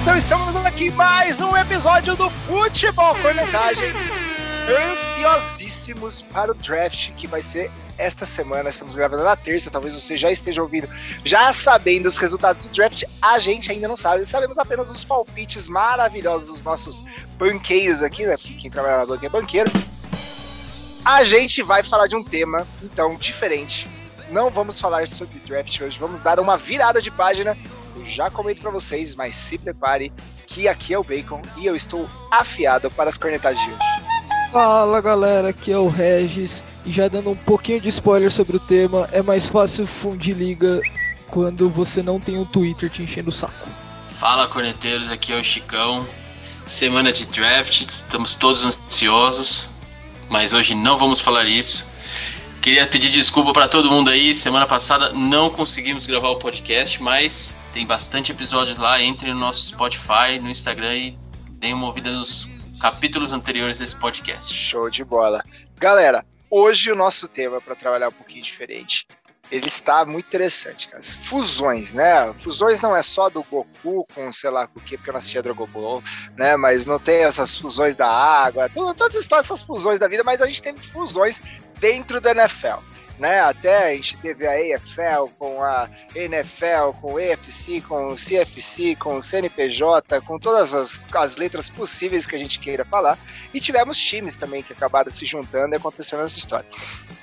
então estamos aqui mais um episódio do Futebol Cornetagem. Ansiosíssimos para o draft que vai ser esta semana. Estamos gravando na terça, talvez você já esteja ouvindo, já sabendo os resultados do draft. A gente ainda não sabe, sabemos apenas os palpites maravilhosos dos nossos banqueiros aqui, né? Quem trabalha na banca é banqueiro. A gente vai falar de um tema, então, diferente. Não vamos falar sobre draft hoje, vamos dar uma virada de página eu já comento para vocês, mas se prepare que aqui é o Bacon e eu estou afiado para as cornetadas de hoje. Fala galera, aqui é o Regis e já dando um pouquinho de spoiler sobre o tema, é mais fácil fundir liga quando você não tem um Twitter te enchendo o saco. Fala corneteiros, aqui é o Chicão. Semana de draft, estamos todos ansiosos, mas hoje não vamos falar isso. Queria pedir desculpa para todo mundo aí. Semana passada não conseguimos gravar o podcast, mas tem bastante episódios lá. Entre no nosso Spotify, no Instagram e deem uma ouvida nos capítulos anteriores desse podcast. Show de bola. Galera, hoje o nosso tema para trabalhar um pouquinho diferente. Ele está muito interessante, cara. Fusões, né? Fusões não é só do Goku com, sei lá, o que, porque eu não assistia Dragon Ball, né? Mas não tem essas fusões da água, todas essas fusões da vida, mas a gente tem fusões dentro da NFL né? Até a gente teve a EFL com a NFL, com o EFC, com o CFC, com o CNPJ, com todas as, as letras possíveis que a gente queira falar. E tivemos times também que acabaram se juntando e acontecendo essa história.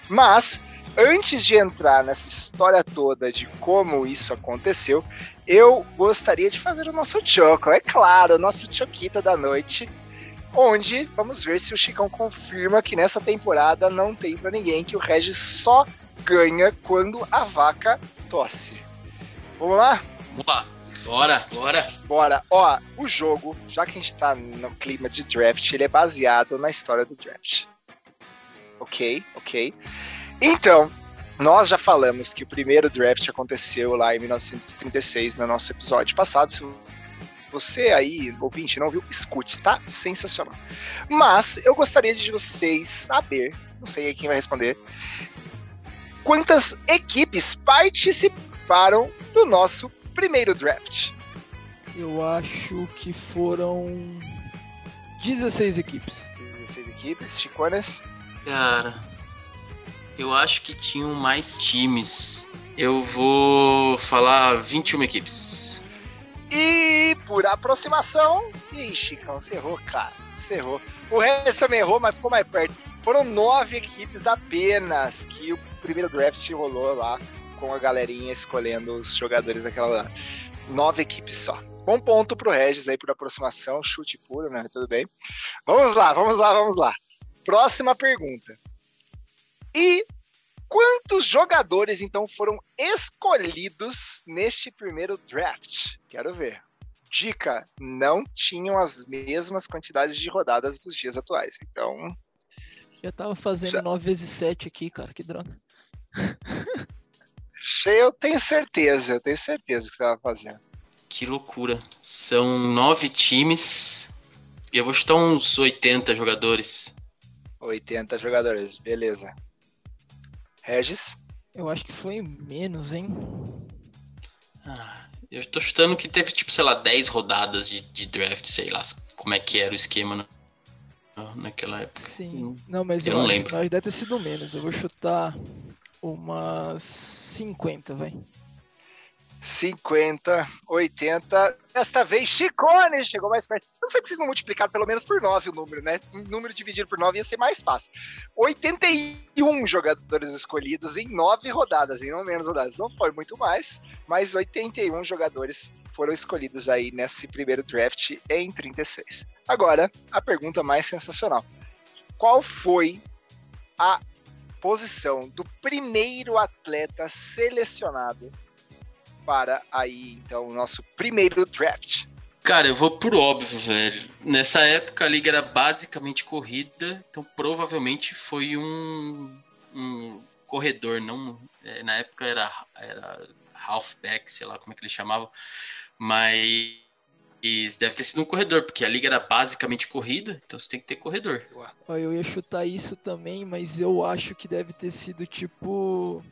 Mas antes de entrar nessa história toda de como isso aconteceu, eu gostaria de fazer o nosso choco, é claro, o nosso choquita da noite, onde vamos ver se o Chicão confirma que nessa temporada não tem para ninguém, que o Regis só ganha quando a vaca tosse. Vamos lá? Vamos lá. Bora, bora. Bora. Ó, o jogo, já que a gente tá no clima de draft, ele é baseado na história do draft. Ok, ok. Então, nós já falamos que o primeiro draft aconteceu lá em 1936, no nosso episódio passado. Se você aí, ouvinte, não viu? Escute, tá? Sensacional. Mas eu gostaria de vocês saber, não sei quem vai responder, quantas equipes participaram do nosso primeiro draft? Eu acho que foram 16 equipes. 16 equipes, Chicones? Cara, eu acho que tinham mais times. Eu vou falar 21 equipes. E por aproximação. Ih, Chicão, você errou, cara. Você errou. O resto também errou, mas ficou mais perto. Foram nove equipes apenas que o primeiro draft rolou lá com a galerinha escolhendo os jogadores daquela lá. Nove equipes só. Um ponto pro Regis aí por aproximação, chute puro, né? Tudo bem. Vamos lá, vamos lá, vamos lá. Próxima pergunta. E Quantos jogadores então foram escolhidos neste primeiro draft? Quero ver. Dica: não tinham as mesmas quantidades de rodadas dos dias atuais. Então. Eu tava fazendo já... 9 vezes 7 aqui, cara, que droga. Eu tenho certeza, eu tenho certeza que você tava fazendo. Que loucura. São nove times. E eu vou chutar uns 80 jogadores. 80 jogadores, beleza. Regis? Eu acho que foi menos, hein? Ah, eu tô chutando que teve, tipo, sei lá, 10 rodadas de, de draft, sei lá como é que era o esquema naquela época. Sim, não, mas eu, eu não lembro. Acho, deve ter sido menos. Eu vou chutar umas 50, vai. 50, 80. Desta vez, Chicone chegou mais perto. Não sei que vocês não multiplicaram pelo menos por 9 o número, né? Um número dividido por 9 ia ser mais fácil. 81 jogadores escolhidos em 9 rodadas, em não menos rodadas. Não foi muito mais, mas 81 jogadores foram escolhidos aí nesse primeiro draft em 36. Agora, a pergunta mais sensacional: qual foi a posição do primeiro atleta selecionado para aí, então, o nosso primeiro draft? Cara, eu vou por óbvio, velho. Nessa época a liga era basicamente corrida, então provavelmente foi um, um corredor, não. É, na época era, era halfback, sei lá como é que eles chamavam, mas deve ter sido um corredor, porque a liga era basicamente corrida, então você tem que ter corredor. Eu ia chutar isso também, mas eu acho que deve ter sido tipo.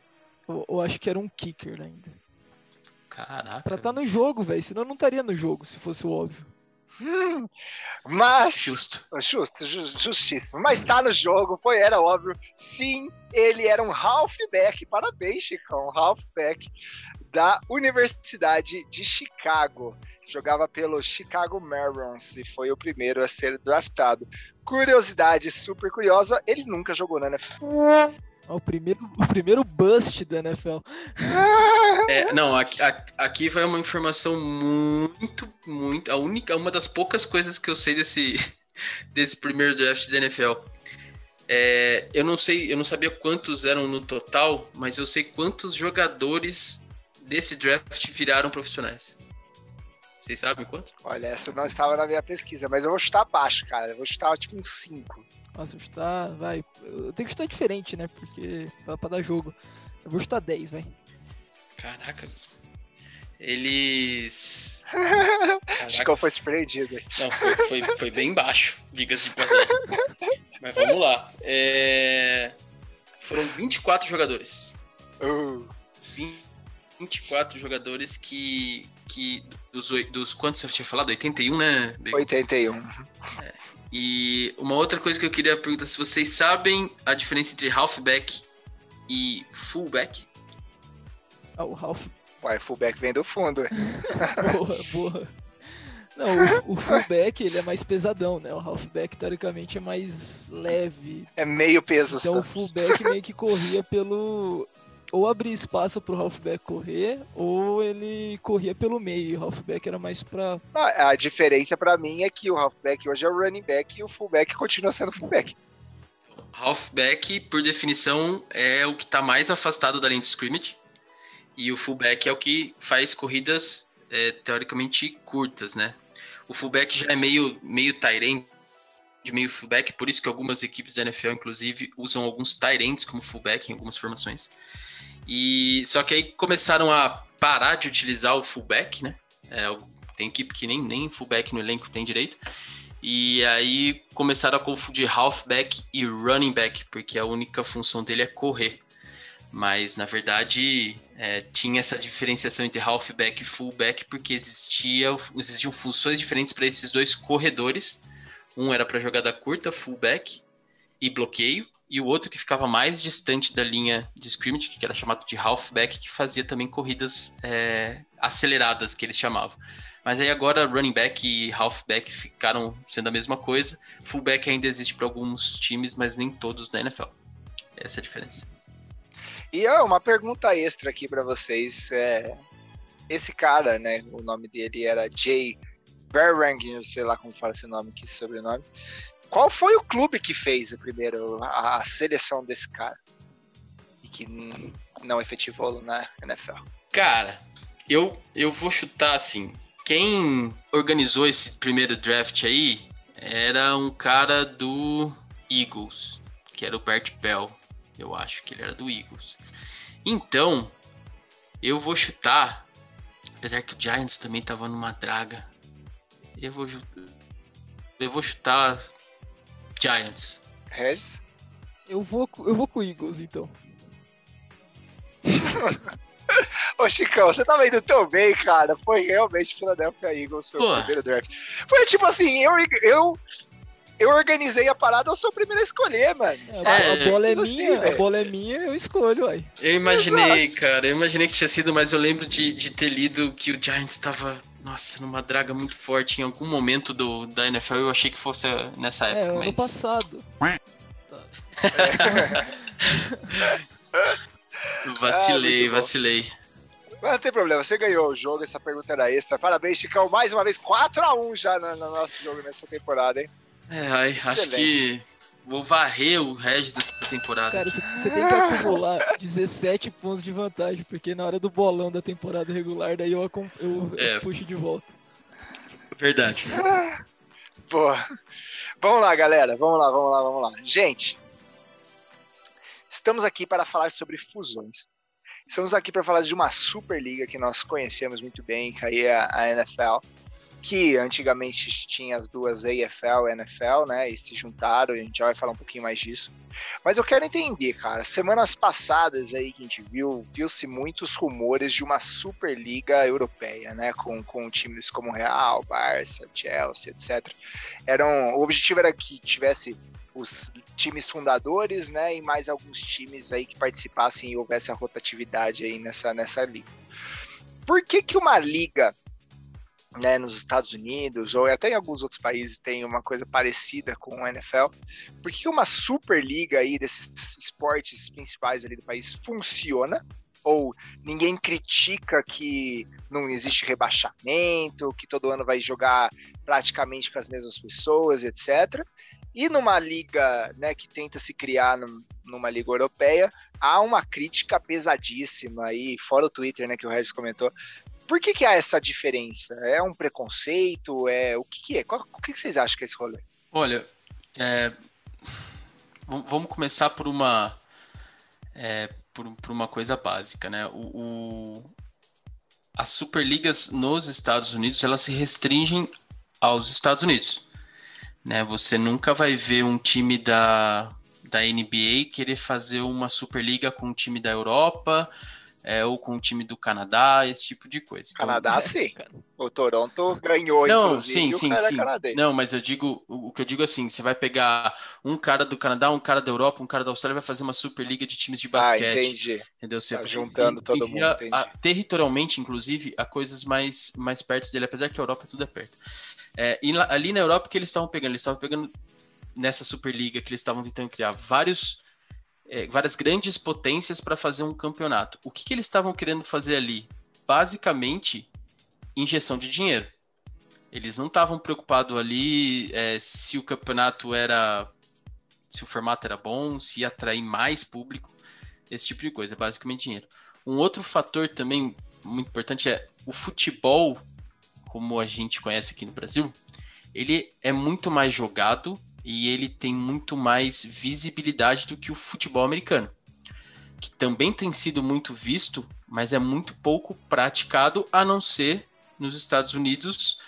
Eu, eu acho que era um kicker ainda. Caraca. Pra estar tá no jogo, velho. Senão não estaria no jogo, se fosse o óbvio. Hum, mas. Justo. Justo, justíssimo. Mas tá no jogo, foi, era óbvio. Sim, ele era um halfback. Parabéns, Chicão. Halfback da Universidade de Chicago. Jogava pelo Chicago Maroons e foi o primeiro a ser draftado. Curiosidade super curiosa, ele nunca jogou na NFL. O primeiro, o primeiro bust da NFL. É, não, aqui, aqui vai uma informação muito, muito. A única, uma das poucas coisas que eu sei desse, desse primeiro draft da NFL. É, eu não sei, eu não sabia quantos eram no total, mas eu sei quantos jogadores desse draft viraram profissionais. Vocês sabem quanto? Olha, essa não estava na minha pesquisa, mas eu vou chutar baixo, cara. Eu vou chutar tipo uns 5. Nossa, eu chutar, vai. Eu tenho que chutar diferente, né? Porque pra, pra dar jogo. Eu vou chutar 10, vai. Caraca. Eles. Acho que eu fui surpreendido. Não, foi, foi, foi bem baixo, diga-se de passagem. Mas vamos lá. É... Foram 24 jogadores. Uh. 24 jogadores que. que dos, dos quantos você tinha falado? 81, né? 81. É. E uma outra coisa que eu queria perguntar se vocês sabem a diferença entre halfback e fullback. Ah, o half. Ué, fullback vem do fundo. boa, boa. Não, o, o, fullback ele é mais pesadão, né? O halfback teoricamente é mais leve. É meio peso então, só. o fullback meio que corria pelo ou abrir espaço para o halfback correr, ou ele corria pelo meio. E o halfback era mais para. Ah, a diferença para mim é que o halfback hoje é o running back e o fullback continua sendo fullback. Halfback, por definição, é o que está mais afastado da linha de scrimmage. E o fullback é o que faz corridas é, teoricamente curtas, né? O fullback já é meio, meio Tyrant, de meio fullback, por isso que algumas equipes da NFL, inclusive, usam alguns Tyrants como fullback em algumas formações. E só que aí começaram a parar de utilizar o fullback, né? É, tem equipe que nem, nem fullback no elenco tem direito. E aí começaram a confundir halfback e running back, porque a única função dele é correr. Mas na verdade é, tinha essa diferenciação entre halfback e fullback, porque existia, existiam funções diferentes para esses dois corredores. Um era para jogada curta, fullback e bloqueio, e o outro que ficava mais distante da linha de scrimmage, que era chamado de halfback, que fazia também corridas é, aceleradas, que eles chamavam. Mas aí agora running back e halfback ficaram sendo a mesma coisa. Fullback ainda existe para alguns times, mas nem todos na NFL. Essa é a diferença. E ó, uma pergunta extra aqui para vocês. É... Esse cara, né? O nome dele era Jay Berrang, sei lá como fala esse nome aqui, sobrenome. Qual foi o clube que fez o primeiro a, a seleção desse cara e que não efetivou na NFL? Cara, eu eu vou chutar assim. Quem organizou esse primeiro draft aí era um cara do Eagles, que era o Bert Bell. Eu acho que ele era do Eagles. Então, eu vou chutar, apesar que o Giants também tava numa draga. Eu vou eu vou chutar Giants. Regis? Eu vou, eu vou com o Eagles, então. Ô, Chicão, você tava indo tão bem, cara. Foi realmente Philadelphia Eagles, foi Pô. o primeiro draft. Foi tipo assim, eu, eu, eu organizei a parada, eu sou o primeiro a escolher, mano. É, é, a bola é assim, minha, a bola é minha, eu escolho, aí. Eu imaginei, Exato. cara, eu imaginei que tinha sido, mas eu lembro de, de ter lido que o Giants tava nossa, numa draga muito forte em algum momento do, da NFL. Eu achei que fosse nessa época. É, ano mas... passado. vacilei, ah, vacilei. Mas não tem problema, você ganhou o jogo, essa pergunta era extra. Parabéns, Chicão, mais uma vez, 4x1 já no, no nosso jogo nessa temporada, hein? É, ai, acho que vou varrer o Regis dessa temporada. Cara, você tem que acumular 17 pontos de vantagem, porque na hora do bolão da temporada regular, daí eu, eu, é. eu puxo de volta. Verdade. Boa. Vamos lá, galera. Vamos lá, vamos lá, vamos lá. Gente, estamos aqui para falar sobre fusões. Estamos aqui para falar de uma Superliga que nós conhecemos muito bem, que aí é a NFL que antigamente tinha as duas AFL e NFL, né? E se juntaram, a gente já vai falar um pouquinho mais disso. Mas eu quero entender, cara, semanas passadas aí que a gente viu, viu-se muitos rumores de uma Superliga Europeia, né? Com, com times como Real, Barça, Chelsea, etc. Eram, o objetivo era que tivesse os times fundadores, né? E mais alguns times aí que participassem e houvesse a rotatividade aí nessa, nessa liga. Por que, que uma liga né, nos Estados Unidos ou até em alguns outros países tem uma coisa parecida com o NFL. Por que uma superliga aí desses esportes principais ali do país funciona? Ou ninguém critica que não existe rebaixamento, que todo ano vai jogar praticamente com as mesmas pessoas, etc. E numa liga né, que tenta se criar numa liga europeia, há uma crítica pesadíssima aí, fora o Twitter, né, que o Regis comentou, por que, que há essa diferença? É um preconceito? É o que, que é? Qual, o que, que vocês acham que é esse rolê? Olha, é, vamos começar por uma é, por, por, uma coisa básica, né? O, o, as superligas nos Estados Unidos elas se restringem aos Estados Unidos, né? Você nunca vai ver um time da da NBA querer fazer uma superliga com um time da Europa é, ou com o time do Canadá, esse tipo de coisa. Então, Canadá, é, sim. O Toronto ganhou, não, inclusive, sim, sim, sim. Não, mas eu digo, o que eu digo assim, você vai pegar um cara do Canadá, um cara da Europa, um cara da Austrália, vai fazer uma superliga de times de ah, basquete. Ah, entendi. Entendeu? Você tá juntando todo mundo, a, a, territorialmente, inclusive, a coisas mais, mais perto dele, apesar que a Europa tudo é perto. É, e ali na Europa, o que eles estavam pegando? Eles estavam pegando nessa Superliga que eles estavam tentando criar vários é, várias grandes potências para fazer um campeonato. O que, que eles estavam querendo fazer ali? Basicamente, injeção de dinheiro. Eles não estavam preocupados ali é, se o campeonato era. se o formato era bom, se ia atrair mais público, esse tipo de coisa, é basicamente dinheiro. Um outro fator também muito importante é o futebol, como a gente conhece aqui no Brasil, ele é muito mais jogado e ele tem muito mais visibilidade do que o futebol americano, que também tem sido muito visto, mas é muito pouco praticado, a não ser nos Estados Unidos.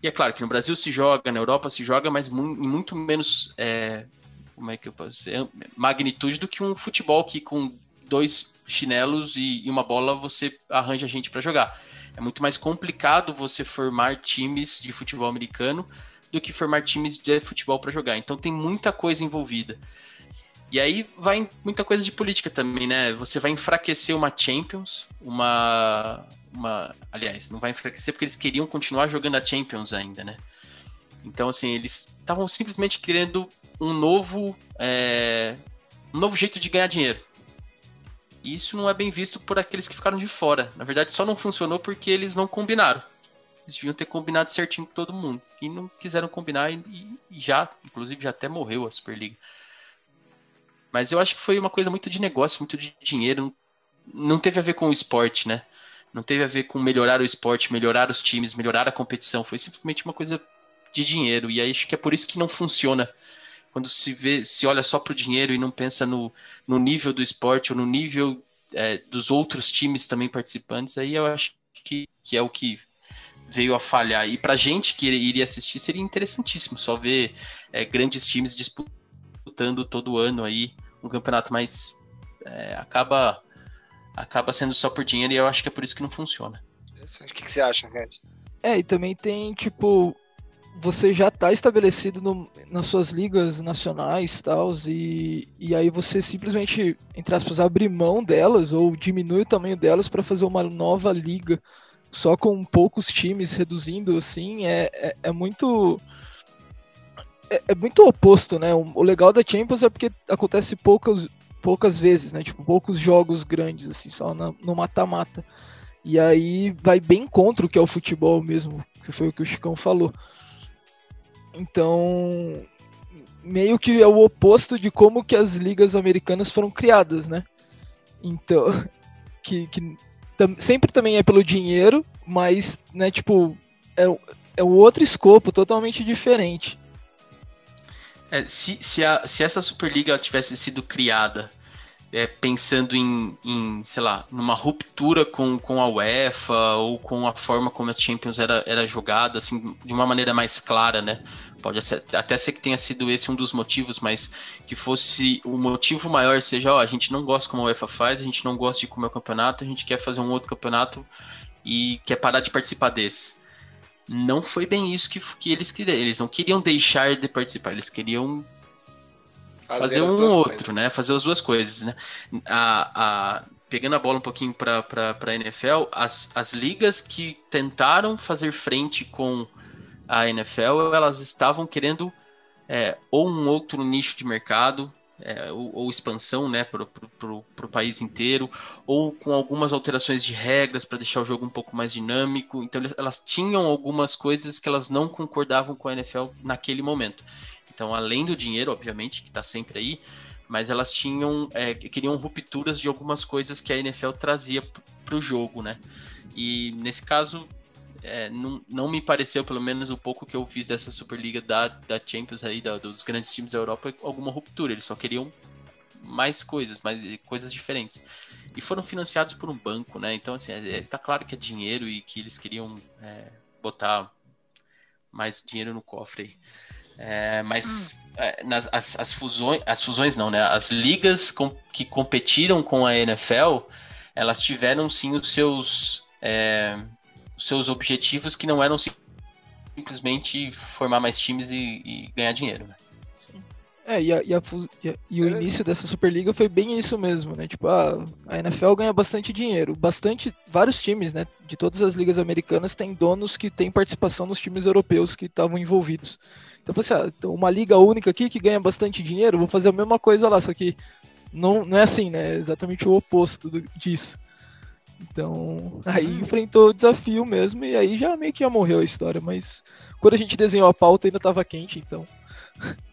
E é claro que no Brasil se joga, na Europa se joga, mas em muito menos é, como é que eu posso dizer, magnitude do que um futebol que com dois chinelos e, e uma bola você arranja gente para jogar. É muito mais complicado você formar times de futebol americano do que formar times de futebol para jogar. Então tem muita coisa envolvida. E aí vai muita coisa de política também, né? Você vai enfraquecer uma Champions, uma. uma aliás, não vai enfraquecer porque eles queriam continuar jogando a Champions ainda, né? Então, assim, eles estavam simplesmente querendo um novo. É, um novo jeito de ganhar dinheiro. E isso não é bem visto por aqueles que ficaram de fora. Na verdade, só não funcionou porque eles não combinaram. Eles deviam ter combinado certinho com todo mundo. E não quiseram combinar e, e já, inclusive, já até morreu a Superliga. Mas eu acho que foi uma coisa muito de negócio, muito de dinheiro. Não teve a ver com o esporte, né? Não teve a ver com melhorar o esporte, melhorar os times, melhorar a competição. Foi simplesmente uma coisa de dinheiro. E aí acho que é por isso que não funciona. Quando se vê, se olha só para o dinheiro e não pensa no, no nível do esporte ou no nível é, dos outros times também participantes, aí eu acho que, que é o que veio a falhar. E pra gente que iria assistir, seria interessantíssimo só ver é, grandes times disputando todo ano aí um campeonato, mas é, acaba acaba sendo só por dinheiro e eu acho que é por isso que não funciona. O que, que você acha, Regis? É, e também tem, tipo, você já está estabelecido no, nas suas ligas nacionais tals, e, e aí você simplesmente, entre aspas, abre mão delas ou diminui o tamanho delas para fazer uma nova liga só com poucos times reduzindo assim, é, é, é muito. É, é, muito oposto, né? O, o, legal da Champions é porque acontece poucas, poucas vezes, né? Tipo, poucos jogos grandes, assim, só na, no mata-mata. E aí vai bem contra o que é o futebol mesmo, que foi o que o Chicão falou. Então, meio que é o oposto de como que as ligas americanas foram criadas, né? Então, que, que sempre também é pelo dinheiro, mas, né, tipo, é, é um outro escopo totalmente diferente. É, se, se, a, se essa Superliga tivesse sido criada é, pensando em, em, sei lá, numa ruptura com, com a UEFA ou com a forma como a Champions era, era jogada, assim, de uma maneira mais clara, né? Pode até ser que tenha sido esse um dos motivos, mas que fosse o motivo maior seja, ó, a gente não gosta como a UEFA faz, a gente não gosta de como é o campeonato, a gente quer fazer um outro campeonato e quer parar de participar desse. Não foi bem isso que, que eles queriam. Eles não queriam deixar de participar, eles queriam fazer, fazer um outro, coisas. né? Fazer as duas coisas, né? A, a, pegando a bola um pouquinho para a NFL, as, as ligas que tentaram fazer frente com a NFL, elas estavam querendo é, ou um outro nicho de mercado, é, ou, ou, expansão né, para o país inteiro, ou com algumas alterações de regras para deixar o jogo um pouco mais dinâmico. Então, elas tinham algumas coisas que elas não concordavam com a NFL naquele momento. Então, além do dinheiro, obviamente, que está sempre aí, mas elas tinham, é, queriam rupturas de algumas coisas que a NFL trazia para o jogo, né? E nesse caso, é, não, não me pareceu, pelo menos o pouco que eu fiz dessa Superliga da, da Champions aí, da, dos grandes times da Europa, alguma ruptura. Eles só queriam mais coisas, mais coisas diferentes. E foram financiados por um banco, né? Então, assim, é, é tá claro que é dinheiro e que eles queriam é, botar mais dinheiro no cofre aí. É, mas hum. é, nas, as, as, fusões, as fusões não, né? As ligas com, que competiram com a NFL, elas tiveram sim os seus, é, os seus objetivos que não eram simplesmente formar mais times e, e ganhar dinheiro. Né? É, e, a, e, a, e, a, e, o é. início dessa Superliga foi bem isso mesmo, né? Tipo, a, a NFL ganha bastante dinheiro. Bastante, vários times, né? De todas as ligas americanas têm donos que têm participação nos times europeus que estavam envolvidos. Então, você, ah, então, uma liga única aqui que ganha bastante dinheiro, vou fazer a mesma coisa lá, só que não, não é assim, né? É exatamente o oposto do, disso. Então, aí hum. enfrentou o desafio mesmo, e aí já meio que já morreu a história, mas quando a gente desenhou a pauta ainda estava quente, então.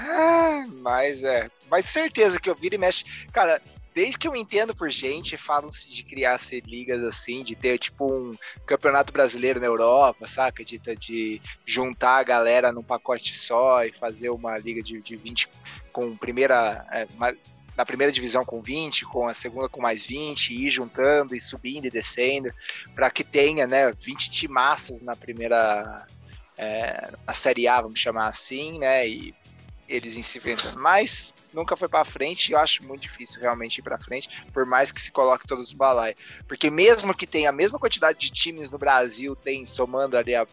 Ah, mas é. Mas certeza que eu viro e mexe. Cara, desde que eu entendo por gente, falam-se de criar ser ligas assim, de ter tipo um campeonato brasileiro na Europa, saca? De, de juntar a galera num pacote só e fazer uma liga de, de 20 com primeira. É, uma, na primeira divisão com 20, com a segunda com mais 20, e ir juntando e subindo e descendo, para que tenha né, 20 timaças na primeira. É, Série A, vamos chamar assim, né? E eles em se enfrentando. Mas nunca foi para frente e eu acho muito difícil realmente ir para frente, por mais que se coloque todos os balai. Porque mesmo que tenha a mesma quantidade de times no Brasil, tem somando ali a,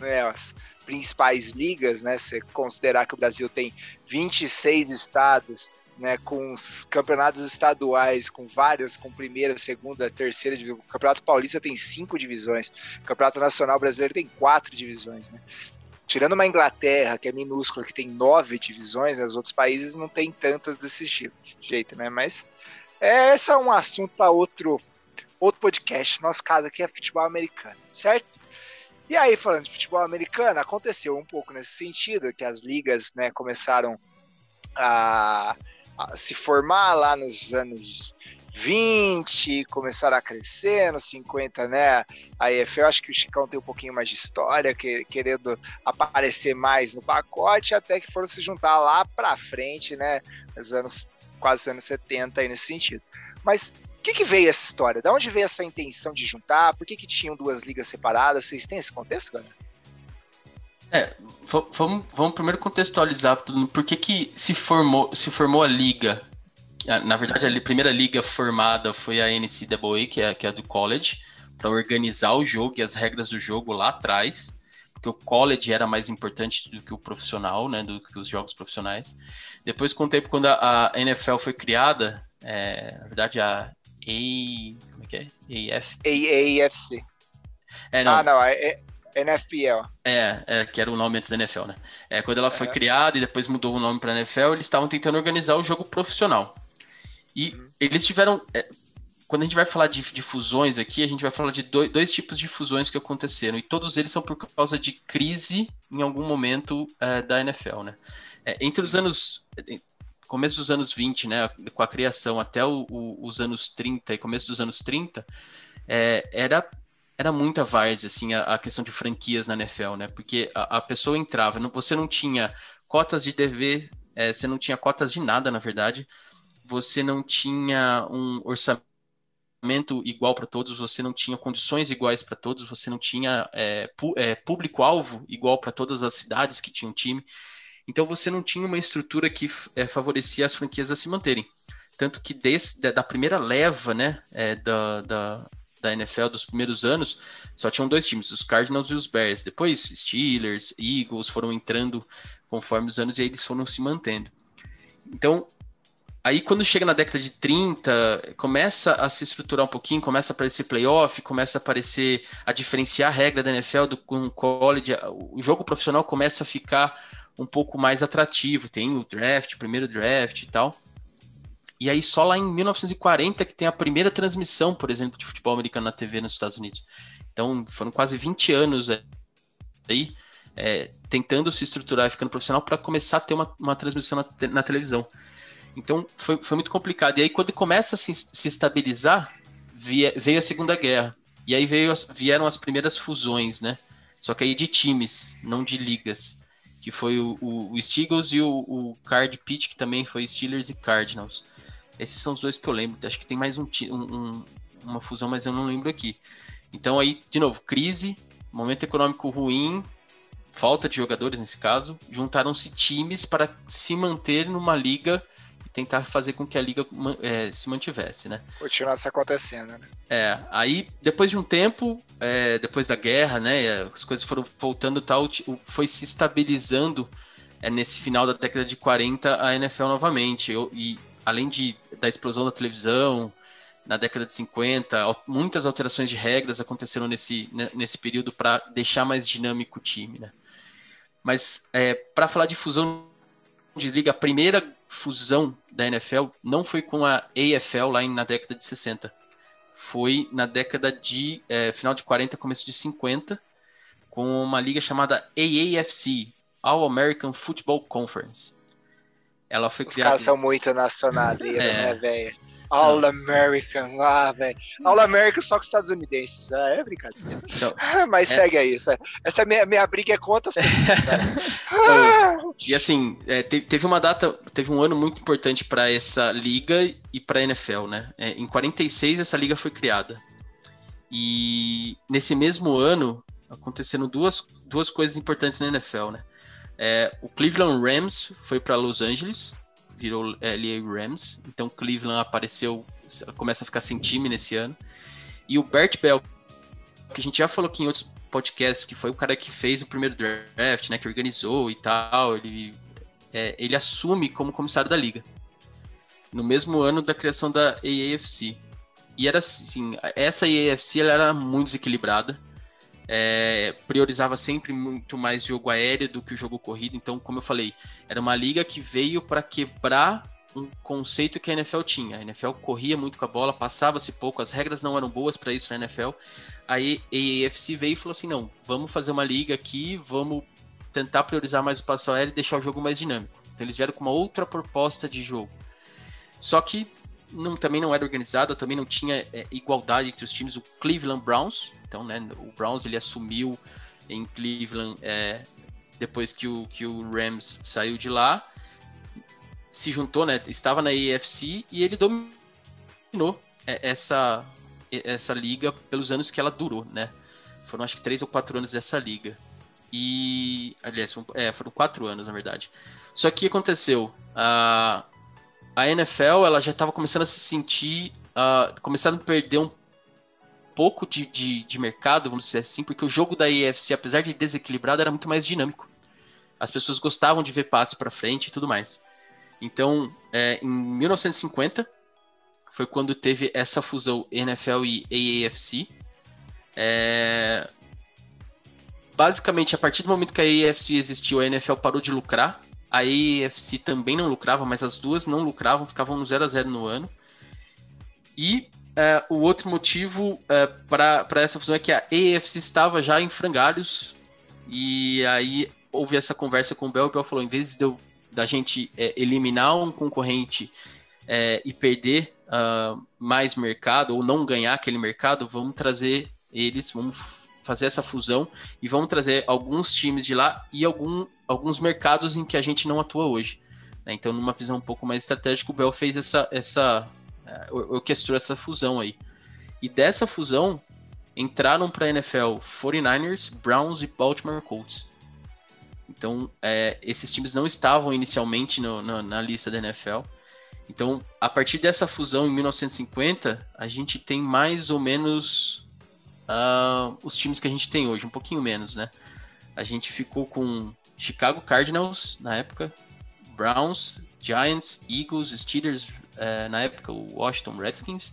né, as principais ligas, né? Se considerar que o Brasil tem 26 estados, né, com os campeonatos estaduais, com várias, com primeira, segunda, terceira divisão. O Campeonato Paulista tem cinco divisões, o Campeonato Nacional Brasileiro tem quatro divisões, né? Tirando uma Inglaterra, que é minúscula, que tem nove divisões, né, os outros países não tem tantas desse jeito, né? Mas é, esse é um assunto para outro, outro podcast. Nosso caso aqui é futebol americano, certo? E aí, falando de futebol americano, aconteceu um pouco nesse sentido, que as ligas né, começaram a, a se formar lá nos anos 20, começaram a crescer, nos 50, né? A EFL, acho que o Chicão tem um pouquinho mais de história, que, querendo aparecer mais no pacote, até que foram se juntar lá pra frente, né? Nos anos, quase anos 70 aí nesse sentido. Mas o que, que, veio essa história? Da onde veio essa intenção de juntar? Por que, que tinham duas ligas separadas? Vocês têm esse contexto, galera? É, vamos, vamos primeiro contextualizar por que, que se, formou, se formou a liga na verdade, a primeira liga formada foi a NCAA, que é, que é do college, para organizar o jogo e as regras do jogo lá atrás, porque o college era mais importante do que o profissional, né, do que os jogos profissionais. Depois, com o tempo, quando a, a NFL foi criada, é, na verdade, a A... como é que é? AF... AAFC. É, não. Ah, não, é, NFPL. É, é, que era o nome antes da NFL, né? É, quando ela foi criada e depois mudou o nome para NFL, eles estavam tentando organizar o jogo profissional. E uhum. eles tiveram. É, quando a gente vai falar de, de, fusões aqui, a gente vai falar de dois, dois, tipos de fusões que aconteceram. E todos eles são por causa de crise em algum momento é, da NFL, né? É, entre os anos. Começo dos anos 20, né? Com a criação até o, o, os anos 30 e começo dos anos 30, é, era era muita várzea, assim, a, a, questão de franquias na NFL, né? Porque a, a pessoa entrava, não, você não tinha cotas de TV, é, você não tinha cotas de nada, na verdade você não tinha um orçamento igual para todos, você não tinha condições iguais para todos, você não tinha é, é, público-alvo igual para todas as cidades que tinham time. Então você não tinha uma estrutura que é, favorecia as franquias a se manterem. Tanto que desde da primeira leva né, é, da, da, da NFL dos primeiros anos, só tinham dois times, os Cardinals e os Bears. Depois Steelers, Eagles foram entrando conforme os anos e aí eles foram se mantendo. Então, aí quando chega na década de 30, começa a se estruturar um pouquinho, começa a aparecer playoff, começa a aparecer a diferenciar a regra da NFL do com college, o jogo profissional começa a ficar um pouco mais atrativo, tem o draft, o primeiro draft e tal. E aí só lá em 1940 que tem a primeira transmissão, por exemplo, de futebol americano na TV nos Estados Unidos. Então foram quase 20 anos aí é, tentando se estruturar e ficando profissional para começar a ter uma, uma transmissão na, na, televisão. Então foi, foi muito complicado. E aí quando começa a se, se estabilizar, via, veio a Segunda Guerra. E aí veio as, vieram as primeiras fusões, né? Só que aí de times, não de ligas. Que foi o, o, o Steelers e o, o Card Pitch, que também foi Steelers e Cardinals. Esses são os dois que eu lembro. Acho que tem mais um, um, uma fusão, mas eu não lembro aqui. Então aí, de novo, crise, momento econômico ruim, falta de jogadores nesse caso, juntaram-se times para se manter numa liga tentar fazer com que a liga é, se mantivesse, né? Continuasse acontecendo, né? É, aí depois de um tempo, é, depois da guerra, né, as coisas foram voltando tal, foi se estabilizando é, nesse final da década de 40 a NFL novamente. Eu, e além de, da explosão da televisão, na década de 50, muitas alterações de regras aconteceram nesse, né, nesse período para deixar mais dinâmico o time, né? Mas é, para falar de fusão de liga, a primeira fusão da NFL não foi com a AFL lá na década de 60. Foi na década de é, final de 40, começo de 50, com uma liga chamada AAFC, All American Football Conference. Ela foi Os criada. Os caras são muito nacionalistas, é. né, velho? All American, ah, velho. All American só com estadunidenses. Ah, é brincadeira. Então, Mas é... segue aí. Essa, essa minha, minha briga é contra as pessoas. Né? e assim, é, teve uma data, teve um ano muito importante para essa liga e para a NFL, né? É, em 46 essa liga foi criada. E nesse mesmo ano aconteceram duas, duas coisas importantes na NFL, né? É, o Cleveland Rams foi para Los Angeles, virou LA Rams. Então Cleveland apareceu, começa a ficar sem time nesse ano. E o Bert Bell, que a gente já falou aqui em outros podcasts, que foi o cara que fez o primeiro draft, né, que organizou e tal, ele, é, ele assume como comissário da liga. No mesmo ano da criação da AAFC. E era assim, essa AAFC ela era muito desequilibrada é, priorizava sempre muito mais jogo aéreo do que o jogo corrido. Então, como eu falei, era uma liga que veio para quebrar um conceito que a NFL tinha. A NFL corria muito com a bola, passava-se pouco, as regras não eram boas para isso na NFL. Aí a AFC veio e falou assim: não, vamos fazer uma liga aqui, vamos tentar priorizar mais o passo aéreo e deixar o jogo mais dinâmico. Então eles vieram com uma outra proposta de jogo. Só que não, também não era organizada, também não tinha é, igualdade entre os times. O Cleveland Browns, então, né, o Browns ele assumiu em Cleveland é, depois que o, que o Rams saiu de lá, se juntou, né, estava na AFC e ele dominou é, essa, essa liga pelos anos que ela durou, né? Foram acho que três ou quatro anos dessa liga. E, aliás, foram, é, foram quatro anos, na verdade. Só que aconteceu? A, a NFL ela já estava começando a se sentir, uh, começando a perder um pouco de, de, de, mercado, vamos dizer assim, porque o jogo da EFC, apesar de desequilibrado, era muito mais dinâmico. As pessoas gostavam de ver passe para frente e tudo mais. Então, é, em 1950, foi quando teve essa fusão NFL e AAFC. É... Basicamente, a partir do momento que a AAFC existiu, a NFL parou de lucrar. A AAFC também não lucrava, mas as duas não lucravam, ficavam no 0 a 0 no ano. E é, o outro motivo é, para essa fusão é que a AFC estava já em frangalhos e aí houve essa conversa com o Bel, o Bel falou, em vez de eu, da gente é, eliminar um concorrente é, e perder uh, mais mercado ou não ganhar aquele mercado, vamos trazer eles, vamos fazer essa fusão e vamos trazer alguns times de lá e algum, alguns mercados em que a gente não atua hoje. Né? Então, numa visão um pouco mais estratégica, o Bell fez essa, essa orquestrou essa fusão aí. E dessa fusão entraram para a NFL 49ers, Browns e Baltimore Colts. Então, é, esses times não estavam inicialmente no, no, na lista da NFL. Então, a partir dessa fusão em 1950, a gente tem mais ou menos uh, os times que a gente tem hoje, um pouquinho menos, né? A gente ficou com Chicago Cardinals na época, Browns, Giants, Eagles, Steelers, uh, na época o Washington Redskins,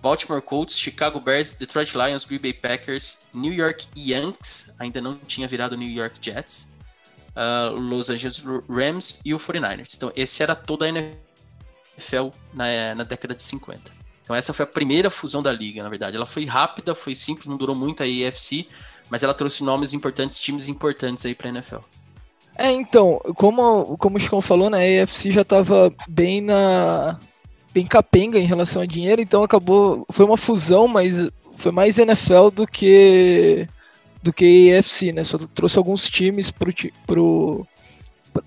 Baltimore Colts, Chicago Bears, Detroit Lions, Green Bay Packers, New York Yankees, ainda não tinha virado New York Jets, uh, Los Angeles Rams e o 49ers. Então, esse era toda a NFL na, na década de 50. Então, essa foi a primeira fusão da liga, na verdade. Ela foi rápida, foi simples, não durou muito a EFC, mas ela trouxe nomes importantes, times importantes aí para a NFL. É, então, como, como o Chicão falou, né, a EFC já estava bem na, bem capenga em relação a dinheiro, então acabou. Foi uma fusão, mas foi mais NFL do que do que EFC, né? Só trouxe alguns times pro, pro,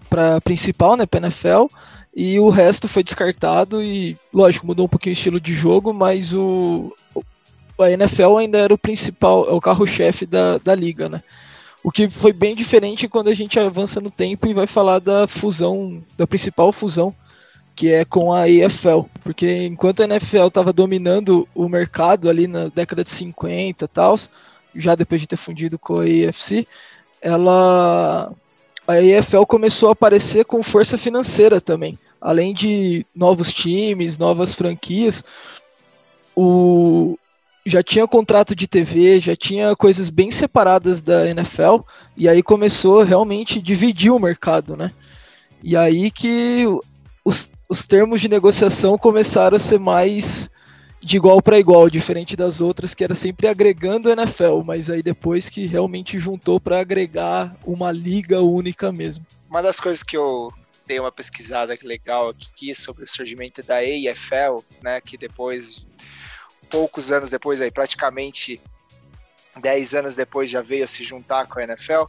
pra principal, né? Pra NFL, e o resto foi descartado e, lógico, mudou um pouquinho o estilo de jogo, mas o, a NFL ainda era o principal, é o carro-chefe da, da liga, né? O que foi bem diferente quando a gente avança no tempo e vai falar da fusão, da principal fusão que é com a EFL, porque enquanto a NFL estava dominando o mercado ali na década de 50 e tal, já depois de ter fundido com a EFC, ela a EFL começou a aparecer com força financeira também, além de novos times, novas franquias, o já tinha contrato de TV, já tinha coisas bem separadas da NFL, e aí começou realmente dividir o mercado, né? E aí que os, os termos de negociação começaram a ser mais de igual para igual, diferente das outras que era sempre agregando a NFL, mas aí depois que realmente juntou para agregar uma liga única mesmo. Uma das coisas que eu dei uma pesquisada legal aqui sobre o surgimento da AFL, né, que depois poucos anos depois aí, praticamente 10 anos depois já veio se juntar com a NFL,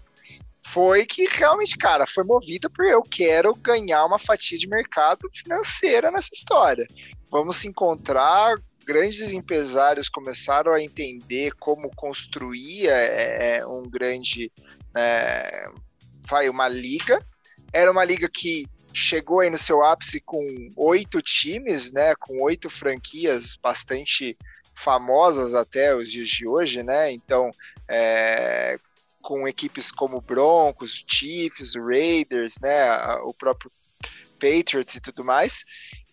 foi que realmente, cara, foi movida por eu quero ganhar uma fatia de mercado financeira nessa história. Vamos se encontrar, grandes empresários começaram a entender como construir é, é, um grande, é, vai, uma liga. Era uma liga que chegou aí no seu ápice com oito times, né, com oito franquias bastante famosas até os dias de hoje, né? Então, é, com equipes como Broncos, Chiefs, Raiders, né, o próprio Patriots e tudo mais,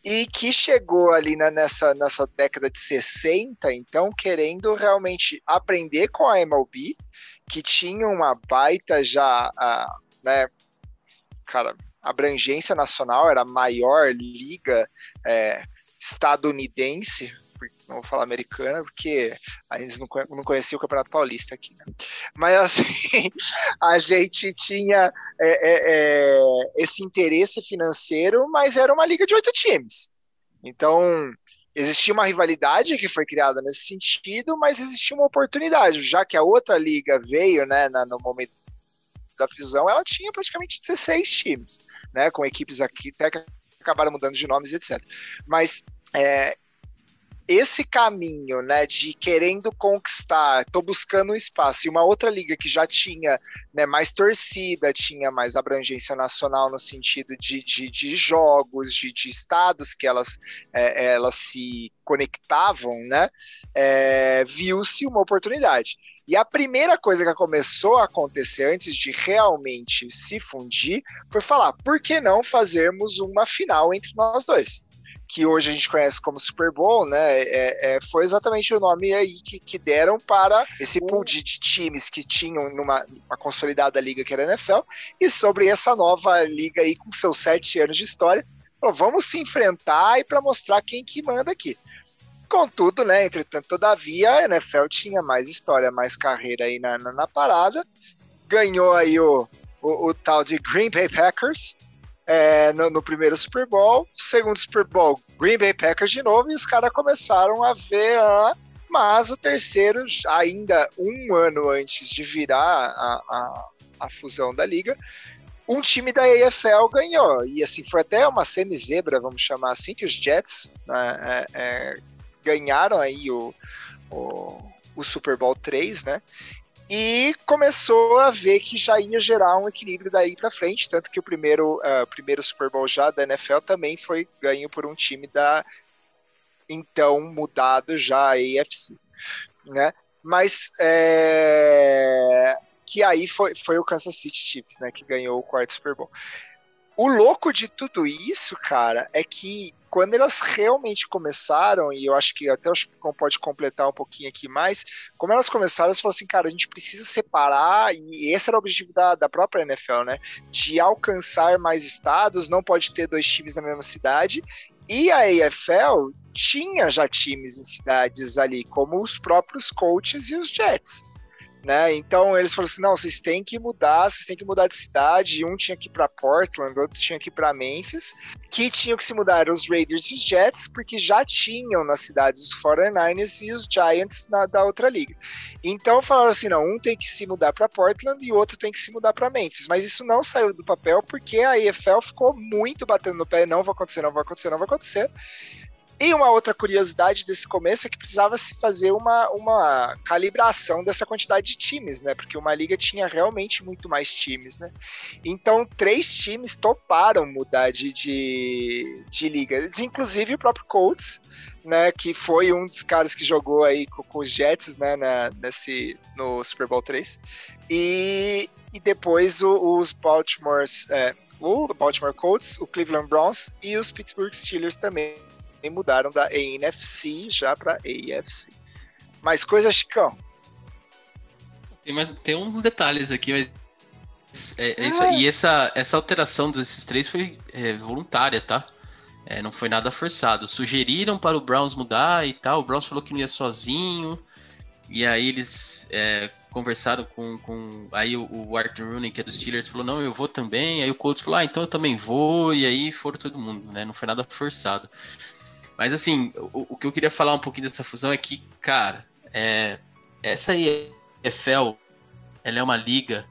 e que chegou ali na, nessa, nessa década de 60, então, querendo realmente aprender com a MLB, que tinha uma baita já, né, cara, abrangência nacional, era a maior liga é, estadunidense, não vou falar americana, porque a gente não, conhecia o Campeonato Paulista aqui, né? Mas assim, a gente tinha é, é, é, esse interesse financeiro, mas era uma liga de oito times. Então, existia uma rivalidade que foi criada nesse sentido, mas existia uma oportunidade, já que a outra liga veio, né, no momento da fusão, ela tinha praticamente 16 times, né, com equipes aqui até que acabaram mudando de nomes, etc. Mas é, esse caminho, né, de querendo conquistar, tô buscando um espaço, e uma outra liga que já tinha né, mais torcida, tinha mais abrangência nacional no sentido de, de, de jogos, de, de, estados que elas, é, elas se conectavam, né, é, viu-se uma oportunidade. E a primeira coisa que começou a acontecer antes de realmente se fundir foi falar: por que não fazermos uma final entre nós dois? que hoje a gente conhece como Super Bowl, né? É, é, foi exatamente o nome aí que, que deram para esse pool de, de times que tinham numa consolidada liga que era a NFL, e sobre essa nova liga aí com seus sete anos de história. vamos se enfrentar e para mostrar quem que manda aqui. Contudo, né, entretanto, todavia, a NFL tinha mais história, mais carreira aí na, na, na parada, ganhou aí o, o, o tal de Green Bay Packers, é, no, no, primeiro Super Bowl, segundo Super Bowl, Green Bay Packers de novo, e os caras começaram a ver a. Mas o terceiro, ainda um ano antes de virar a, a, a fusão da liga, um time da AFL ganhou. E assim, foi até uma semi-zebra, vamos chamar assim, que os Jets né, é, é, ganharam aí o, o, o, Super Bowl 3, né? E começou a ver que já ia gerar um equilíbrio daí para frente, tanto que o primeiro, uh, primeiro Super Bowl já da NFL também foi ganho por um time da então mudado já a AFC, né? Mas é, que aí foi, foi o Kansas City Chiefs, né, que ganhou o quarto Super Bowl. O louco de tudo isso, cara, é que quando elas realmente começaram, e eu acho que até o Chipcom pode completar um pouquinho aqui mais, como elas começaram, elas falaram assim, cara, a gente precisa separar, e esse era o objetivo da, da própria NFL, né? De alcançar mais estados, não pode ter dois times na mesma cidade, e a AFL tinha já times em cidades ali, como os próprios coaches e os Jets. Né? Então eles falaram assim: não, vocês têm que mudar, vocês têm que mudar de cidade. Um tinha que ir para Portland, outro tinha que ir para Memphis. Que tinham que se mudar os Raiders e Jets, porque já tinham nas cidades os 49ers e os Giants na, da outra liga. Então falaram assim: não, um tem que se mudar para Portland e o outro tem que se mudar para Memphis. Mas isso não saiu do papel porque a EFL ficou muito batendo no pé: não vai acontecer, não vai acontecer, não vai acontecer. E uma outra curiosidade desse começo é que precisava se fazer uma, uma calibração dessa quantidade de times, né? Porque uma liga tinha realmente muito mais times, né? Então, três times toparam mudar de, de, de liga, inclusive o próprio Colts, né? Que foi um dos caras que jogou aí com, com os Jets, né? Na, nesse, no Super Bowl 3. E, e depois o, os Baltimore, é, o Baltimore Colts, o Cleveland Browns e os Pittsburgh Steelers também mudaram da NFC já para AFC. Mais coisas, Chicão? Tem, mais, tem uns detalhes aqui, mas é, é isso, e essa, essa alteração desses três foi é, voluntária, tá? É, não foi nada forçado. Sugeriram para o Browns mudar e tal. O Browns falou que não ia sozinho. E aí eles é, conversaram com, com. Aí o, o Arthur Rooney, que é dos Steelers, falou: Não, eu vou também. Aí o Colts falou: Ah, então eu também vou. E aí foram todo mundo, né? Não foi nada forçado. Mas assim, o, o, que eu queria falar um pouquinho dessa fusão é que, cara, é, essa EFL, ela é uma liga.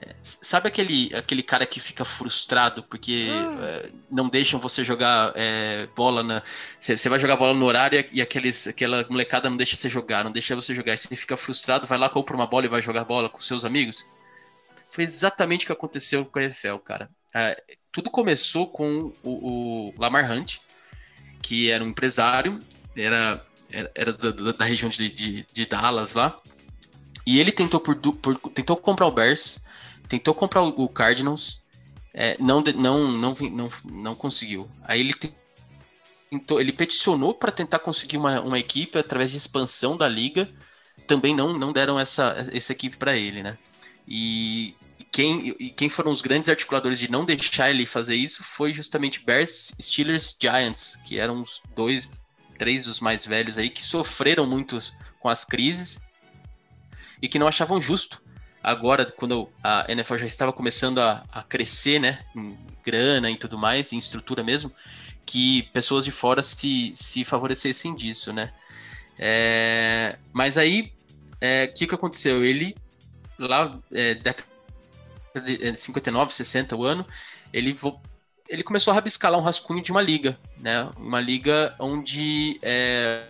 É, sabe aquele, aquele cara que fica frustrado porque é, não deixam você jogar é, bola na. Você vai jogar bola no horário e aqueles, aquela molecada não deixa você jogar, não deixa você jogar. E você fica frustrado, vai lá, compra uma bola e vai jogar bola com seus amigos. Foi exatamente o que aconteceu com a EFL, cara. É, tudo começou com o, o Lamar Hunt, que era um empresário, era, era, era da, da, região de, de, de, Dallas lá. E ele tentou, por, por, tentou comprar o Bears, tentou comprar o Cardinals, é, não, não, não, não, não conseguiu. Aí ele tentou, ele peticionou para tentar conseguir uma, uma equipe através de expansão da liga. Também não, não deram essa, essa equipe para ele, né? E quem, quem foram os grandes articuladores de não deixar ele fazer isso foi justamente Bears, Steelers, Giants, que eram os dois, três dos mais velhos aí que sofreram muito com as crises e que não achavam justo. Agora, quando a NFL já estava começando a, a crescer, né, em grana e tudo mais, em estrutura mesmo, que pessoas de fora se, se favorecessem disso, né? É, mas aí, o é, que, que aconteceu? Ele, lá, é, década 59, 60 o ano, ele, ele começou a rabiscalar um rascunho de uma liga, né? Uma liga onde é,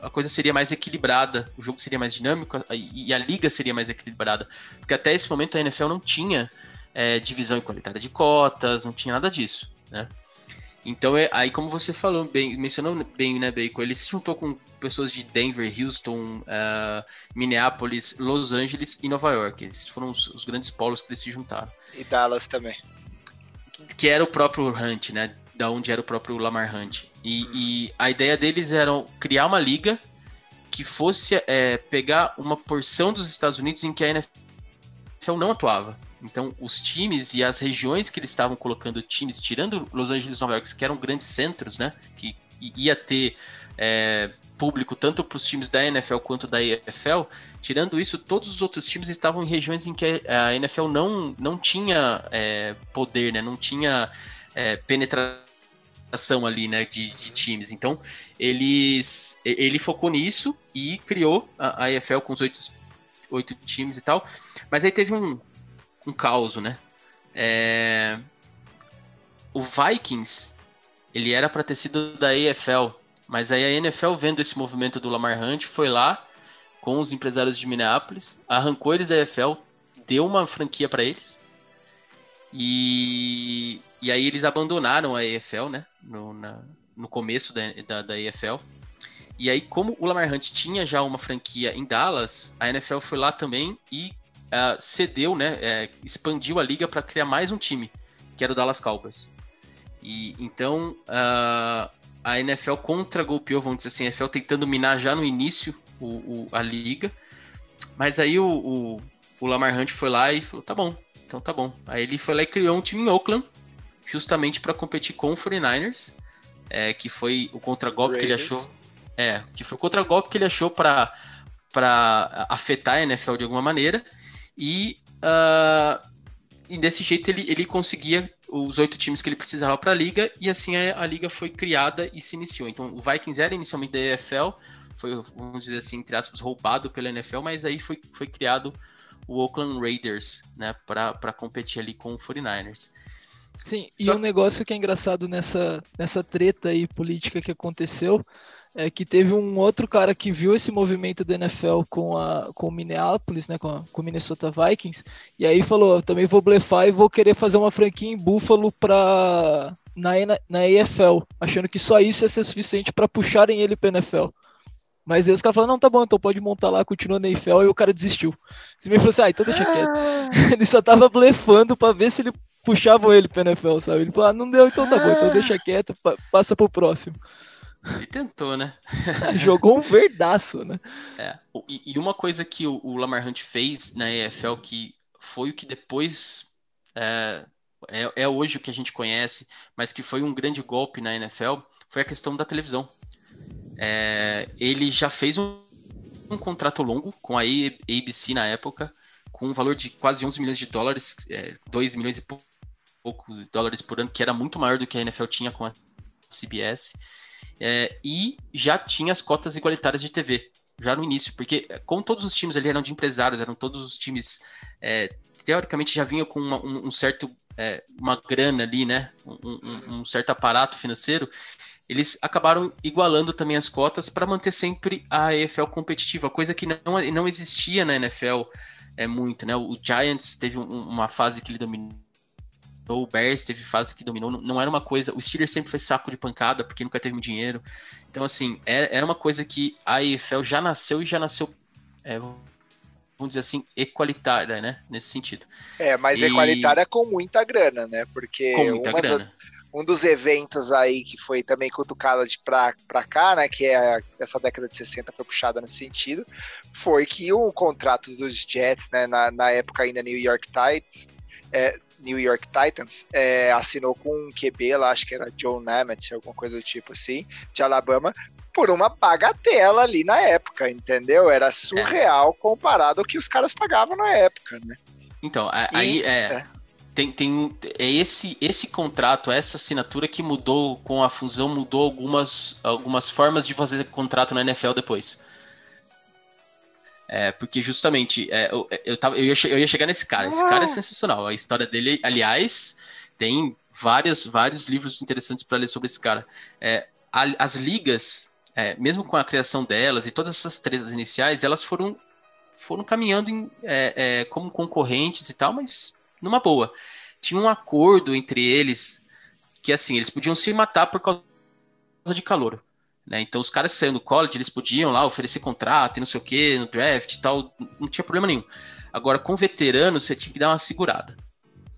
a coisa seria mais equilibrada, o jogo seria mais dinâmico e a liga seria mais equilibrada. Porque até esse momento a NFL não tinha é, divisão igualitária de cotas, não tinha nada disso, né? Então, é, aí como você falou bem, mencionou bem, né, Bacon, ele se juntou com pessoas de Denver, Houston, uh, Minneapolis, Los Angeles e Nova York. Esses foram os, os, grandes polos que eles se juntaram. E Dallas também. Que era o próprio Hunt, né? Da onde era o próprio Lamar Hunt. E, hum. e a ideia deles era criar uma liga que fosse é, pegar uma porção dos Estados Unidos em que a NFL não atuava. Então, os times e as regiões que eles estavam colocando times, tirando Los Angeles e Nova York, que eram grandes centros, né? Que ia ter é, público tanto para os times da NFL quanto da EFL, tirando isso, todos os outros times estavam em regiões em que a NFL não, não tinha é, poder, né? Não tinha é, penetração ali, né? De, de, times. Então, eles, ele focou nisso e criou a, a EFL com os oito, oito times e tal. Mas aí teve um, um caos, né? É... O Vikings, ele era para ter sido da AFL, mas aí a NFL, vendo esse movimento do Lamar Hunt, foi lá com os empresários de Minneapolis, arrancou eles da AFL, deu uma franquia para eles, e, e aí eles abandonaram a AFL, né? No, na, no começo da, da, da AFL. E aí, como o Lamar Hunt tinha já uma franquia em Dallas, a NFL foi lá também e uh, cedeu, né? É, expandiu a liga para criar mais um time, que era o Dallas Cowboys. E então uh, a NFL contra-golpeou, vamos dizer assim, a NFL tentando minar já no início o, o a liga. Mas aí o, o, Lamar Hunt foi lá e falou: tá bom, então tá bom. Aí ele foi lá e criou um time em Oakland, justamente para competir com o 49ers, é, que foi o contra-golpe que ele achou. É, que foi o contra-golpe que ele achou para afetar a NFL de alguma maneira. E, uh, e desse jeito ele, ele conseguia os oito times que ele precisava para a liga, e assim a, a, liga foi criada e se iniciou. Então o Vikings era inicialmente da EFL, foi, vamos dizer assim, entre aspas, roubado pela NFL, mas aí foi, foi criado o Oakland Raiders, né, para competir ali com o 49ers. Sim, Só... e um negócio que é engraçado nessa, nessa treta aí política que aconteceu é que teve um outro cara que viu esse movimento da NFL com a com o Minneapolis, né, com, a, com o Minnesota Vikings, e aí falou, também vou blefar e vou querer fazer uma franquia em Buffalo para na, na EFL, achando que só isso ia ser suficiente para puxarem ele para NFL. Mas aí os caras falaram, não, tá bom, então pode montar lá, continua na EFL, e o cara desistiu. Você me falou assim, ah, então deixa quieto. Ah. ele só tava blefando para ver se ele puxavam ele pra NFL, sabe? Ele falou, ah, não deu, então tá bom, então deixa quieto, passa pro próximo. Ele tentou, né? Jogou um verdaço, né? É. E, e uma coisa que o, o, Lamar Hunt fez na EFL que foi o que depois é, é, é, hoje o que a gente conhece, mas que foi um grande golpe na NFL, foi a questão da televisão. É, ele já fez um, um, contrato longo com a ABC na época, com um valor de quase 11 milhões de dólares, é, 2 milhões e pouco dólares por ano, que era muito maior do que a NFL tinha com a CBS. É, e já tinha as cotas igualitárias de TV, já no início, porque é, como todos os times ali eram de empresários, eram todos os times, é, teoricamente já vinham com uma, um, um, certo, é, uma grana ali, né, um, um, um, certo aparato financeiro, eles acabaram igualando também as cotas para manter sempre a EFL competitiva, coisa que não, não existia na NFL é, muito, né, o Giants teve uma fase que ele dominou o Bears teve fase que dominou, não era uma coisa. O Steelers sempre foi saco de pancada porque nunca teve dinheiro. Então, assim, é, era uma coisa que a EFL já nasceu e já nasceu, é, vamos dizer assim, equalitária, né? Nesse sentido. É, mas e... equalitária com muita grana, né? Porque com muita grana. Do, um dos eventos aí que foi também cutucado de pra, pra cá, né? Que é essa década de 60 foi puxada nesse sentido, foi que o contrato dos Jets, né? Na, na época ainda New York Tides, é, New York Titans, é, assinou com um QB lá, acho que era Joe Namath, alguma coisa do tipo assim, de Alabama, por uma bagatela ali na época, entendeu? Era surreal é. comparado ao que os caras pagavam na época, né? Então, aí e, é, é. Tem, tem é esse esse contrato, essa assinatura que mudou com a fusão, mudou algumas, algumas formas de fazer contrato na NFL depois. É, porque justamente é, eu, eu, tava, eu, ia, eu ia chegar nesse cara. Esse cara é ah. sensacional. A história dele, aliás, tem vários, vários livros interessantes para ler sobre esse cara. É, a, as ligas, é, mesmo com a criação delas e todas essas tretas iniciais, elas foram, foram caminhando em, é, é, como concorrentes e tal, mas numa boa. Tinha um acordo entre eles que assim, eles podiam se matar por causa de calor. Né? Então, os caras que saíram do college, eles podiam lá oferecer contrato e não sei o que, no draft e tal, não tinha problema nenhum. Agora, com veteranos, você tinha que dar uma segurada.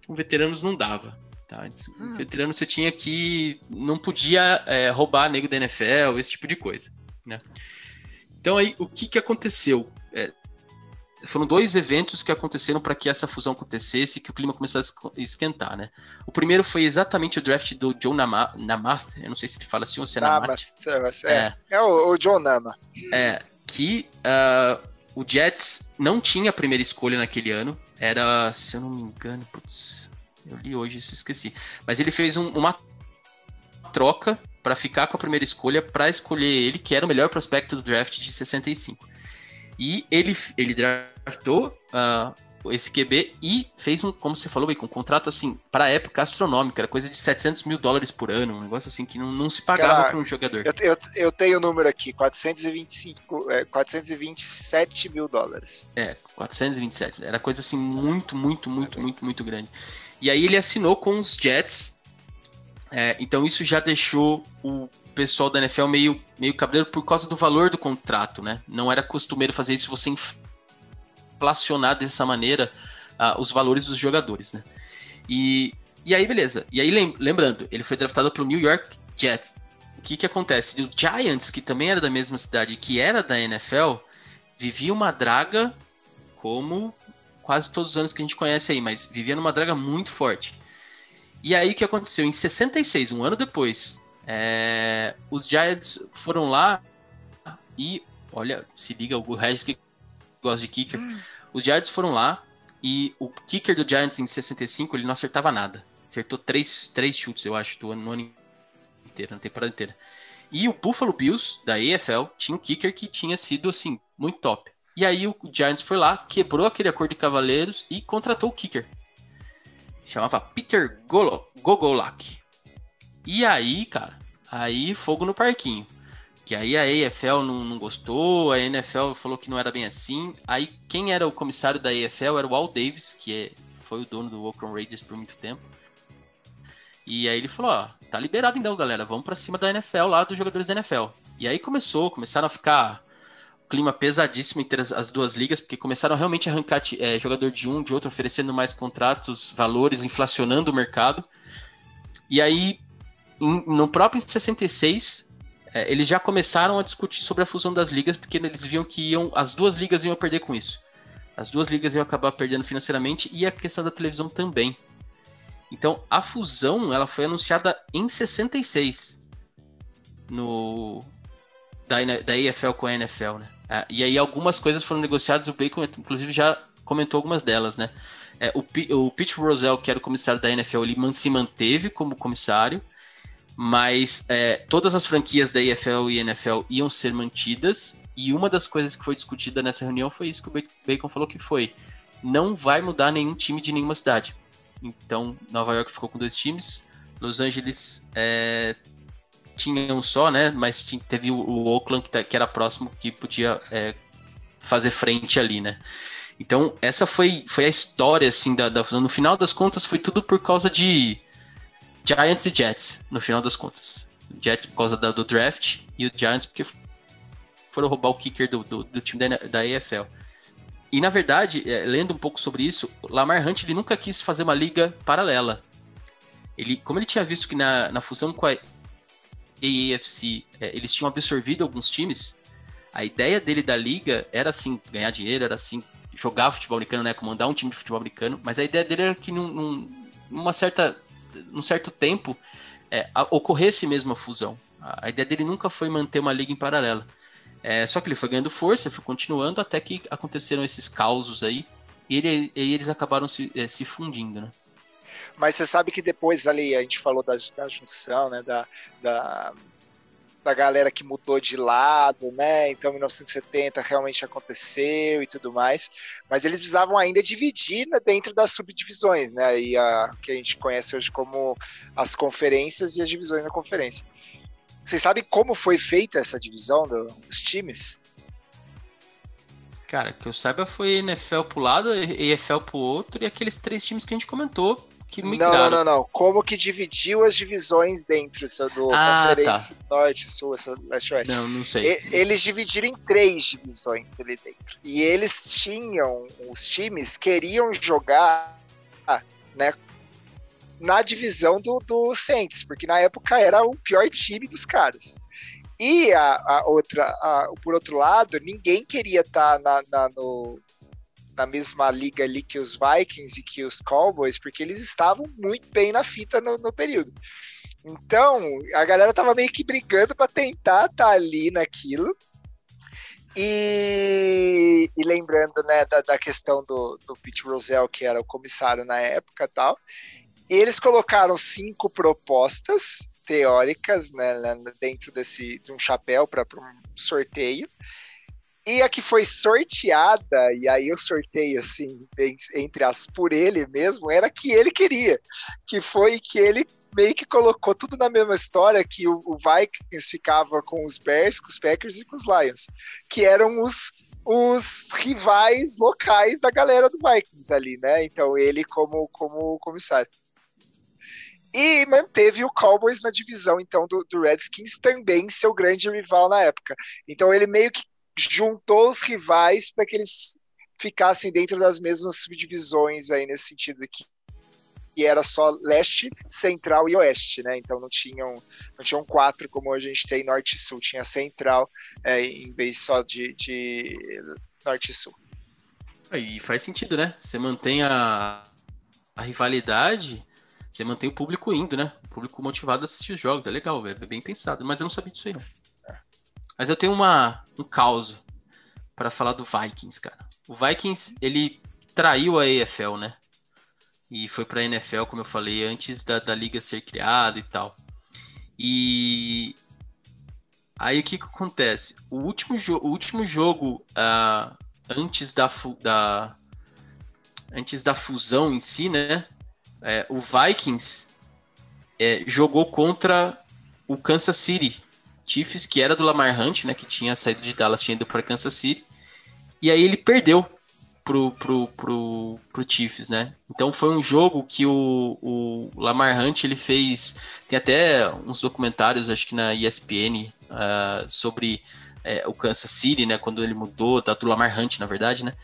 Com veteranos não dava. Tá? Com hum. veteranos você tinha que. Não podia é, roubar nego da NFL, esse tipo de coisa. Né? Então, aí, o que, que aconteceu? É, foram dois eventos que aconteceram para que essa fusão acontecesse e que o clima começasse a esquentar, né? O primeiro foi exatamente o draft do John Namath, Namath eu não sei se ele fala assim ou se é Namath. Namath é, é, é o, o, John Nama. É, que uh, o Jets não tinha a primeira escolha naquele ano, era, se eu não me engano, putz, eu li hoje, isso esqueci. Mas ele fez um, uma troca para ficar com a primeira escolha para escolher ele, que era o melhor prospecto do draft de 65. E ele, ele draftou uh, esse QB e fez um, como você falou, um contrato assim, para época astronômico, era coisa de 700 mil dólares por ano, um negócio assim que não, não se pagava para um jogador. Eu, eu, eu, tenho o número aqui, 425, é, 427 mil dólares. É, 427, era coisa assim muito, muito, muito, é. muito, muito grande. E aí ele assinou com os Jets, é, então isso já deixou o pessoal da NFL meio, meio cabreiro por causa do valor do contrato, né? Não era costumeiro fazer isso você inflacionar dessa maneira uh, os valores dos jogadores, né? E, e aí, beleza. E aí, lembrando, ele foi draftado pelo New York Jets. O que que acontece? O Giants, que também era da mesma cidade, que era da NFL, vivia uma draga como quase todos os anos que a gente conhece aí, mas vivia numa draga muito forte. E aí o que aconteceu? Em 66, um ano depois, é, os Giants foram lá e, olha, se liga, o Regis que gosta de kicker. Hum. Os Giants foram lá e o kicker do Giants em 65 ele não acertava nada. Acertou três, três chutes, eu acho, do ano, no ano inteiro, na temporada inteira. E o Buffalo Bills, da EFL, tinha um kicker que tinha sido, assim, muito top. E aí o Giants foi lá, quebrou aquele acordo de cavaleiros e contratou o kicker. Chamava Peter Golo, Gogolak. E aí, cara, aí fogo no parquinho. Que aí a EFL não, não, gostou, a NFL falou que não era bem assim. Aí quem era o comissário da EFL era o Al Davis, que é, foi o dono do Oakland Raiders por muito tempo. E aí ele falou, ó, tá liberado então, galera, vamos para cima da NFL lá, dos jogadores da NFL. E aí começou, começaram a ficar clima pesadíssimo entre as, as, duas ligas, porque começaram realmente a arrancar é, jogador de um, de outro, oferecendo mais contratos, valores, inflacionando o mercado. E aí, em, no próprio 66, é, eles já começaram a discutir sobre a fusão das ligas, porque eles viam que iam, as duas ligas iam perder com isso. As duas ligas iam acabar perdendo financeiramente e a questão da televisão também. Então, a fusão ela foi anunciada em 66 no da, da EFL com a NFL, né? Ah, e aí algumas coisas foram negociadas, o Bacon inclusive já comentou algumas delas, né? É, o, o Pete Rosell, que era o comissário da NFL, ele se manteve como comissário, mas é, todas as franquias da EFL e NFL iam ser mantidas, e uma das coisas que foi discutida nessa reunião foi isso que o Bacon falou que foi, não vai mudar nenhum time de nenhuma cidade. Então, Nova York ficou com dois times, Los Angeles é, tinha um só, né? Mas tinha, teve o, Oakland que, tá, que, era próximo que podia é, fazer frente ali, né? Então, essa foi, foi a história, assim, da, da No final das contas, foi tudo por causa de Giants e Jets, no final das contas. Jets por causa da, do draft e o Giants porque foram roubar o kicker do, do, do time da, da EFL. E na verdade, é, lendo um pouco sobre isso, Lamar Hunt ele nunca quis fazer uma liga paralela. Ele, como ele tinha visto que na, na fusão com a AFC é, eles tinham absorvido alguns times, a ideia dele da liga era assim, ganhar dinheiro, era assim, jogar futebol americano, né, comandar um time de futebol americano, mas a ideia dele era que num, num, numa certa num certo tempo, é, ocorresse mesmo a fusão. A ideia dele nunca foi manter uma liga em paralelo. É, só que ele foi ganhando força, foi continuando até que aconteceram esses causos aí e, ele, e eles acabaram se, é, se fundindo, né? Mas você sabe que depois ali a gente falou da, da junção, né? Da, da, da galera que mudou de lado, né? Então 1970 realmente aconteceu e tudo mais, mas eles precisavam ainda dividir né, dentro das subdivisões, né? E a que a gente conhece hoje como as conferências e as divisões da conferência. Vocês sabem como foi feita essa divisão do, dos times? Cara, que eu saiba foi NFL pro lado, EFL pro outro e aqueles três times que a gente comentou que migraram. Não, não, não, não. Como que dividiu as divisões dentro do ah, Conferência tá. Norte, Sul, Leste, Oeste? Não, não sei. E, eles dividiram em três divisões ali dentro. E eles tinham, os times queriam jogar, né, na divisão do, do Saints, porque na época era o pior time dos caras. E a, a outra, a, por outro lado, ninguém queria estar tá na, na, no, na mesma liga ali que os Vikings e que os Cowboys, porque eles estavam muito bem na fita no, no período. Então, a galera tava meio que brigando para tentar estar tá ali naquilo. E, e, lembrando né, da, da questão do, do Pete Rozelle, que era o comissário na época tal, eles colocaram cinco propostas teóricas né, dentro desse, de um chapéu para um sorteio. E a que foi sorteada, e aí eu sorteio assim, entre as por ele mesmo, era a que ele queria. Que foi que ele meio que colocou tudo na mesma história, que o, o Vikings ficava com os Bears, com os Packers e com os Lions. Que eram os, os rivais locais da galera do Vikings ali, né? Então ele como, como comissário. E manteve o Cowboys na divisão, então, do, do Redskins, também seu grande rival na época. Então ele meio que juntou os rivais para que eles ficassem dentro das mesmas subdivisões aí nesse sentido que que era só leste, central e oeste, né? Então não tinham, não tinham quatro como a gente tem norte e sul, tinha central é, em vez só de, de norte e sul. E faz sentido, né? Você mantém a, a rivalidade, você mantém o público indo, né? O público motivado a assistir os jogos. É legal, é bem pensado. Mas eu não sabia disso aí, não. Mas eu tenho uma, um caos para falar do Vikings, cara. O Vikings, ele traiu a EFL, né? E foi pra NFL, como eu falei, antes da, da liga ser criada e tal. E aí o que, que acontece? O último, jo o último jogo uh, antes da, da antes da fusão em si, né? É, o Vikings é, jogou contra o Kansas City Chiefs, que era do Lamar Hunt, né, que tinha saído de Dallas, tinha ido para Kansas City, e aí ele perdeu pro, pro, pro, pro Chiefs, né? Então foi um jogo que o, o Lamar Hunt ele fez, tem até uns documentários, acho que na ESPN, uh, ah, sobre é, o Kansas City, né, quando ele mudou, da, do Lamar Hunt, na verdade, né?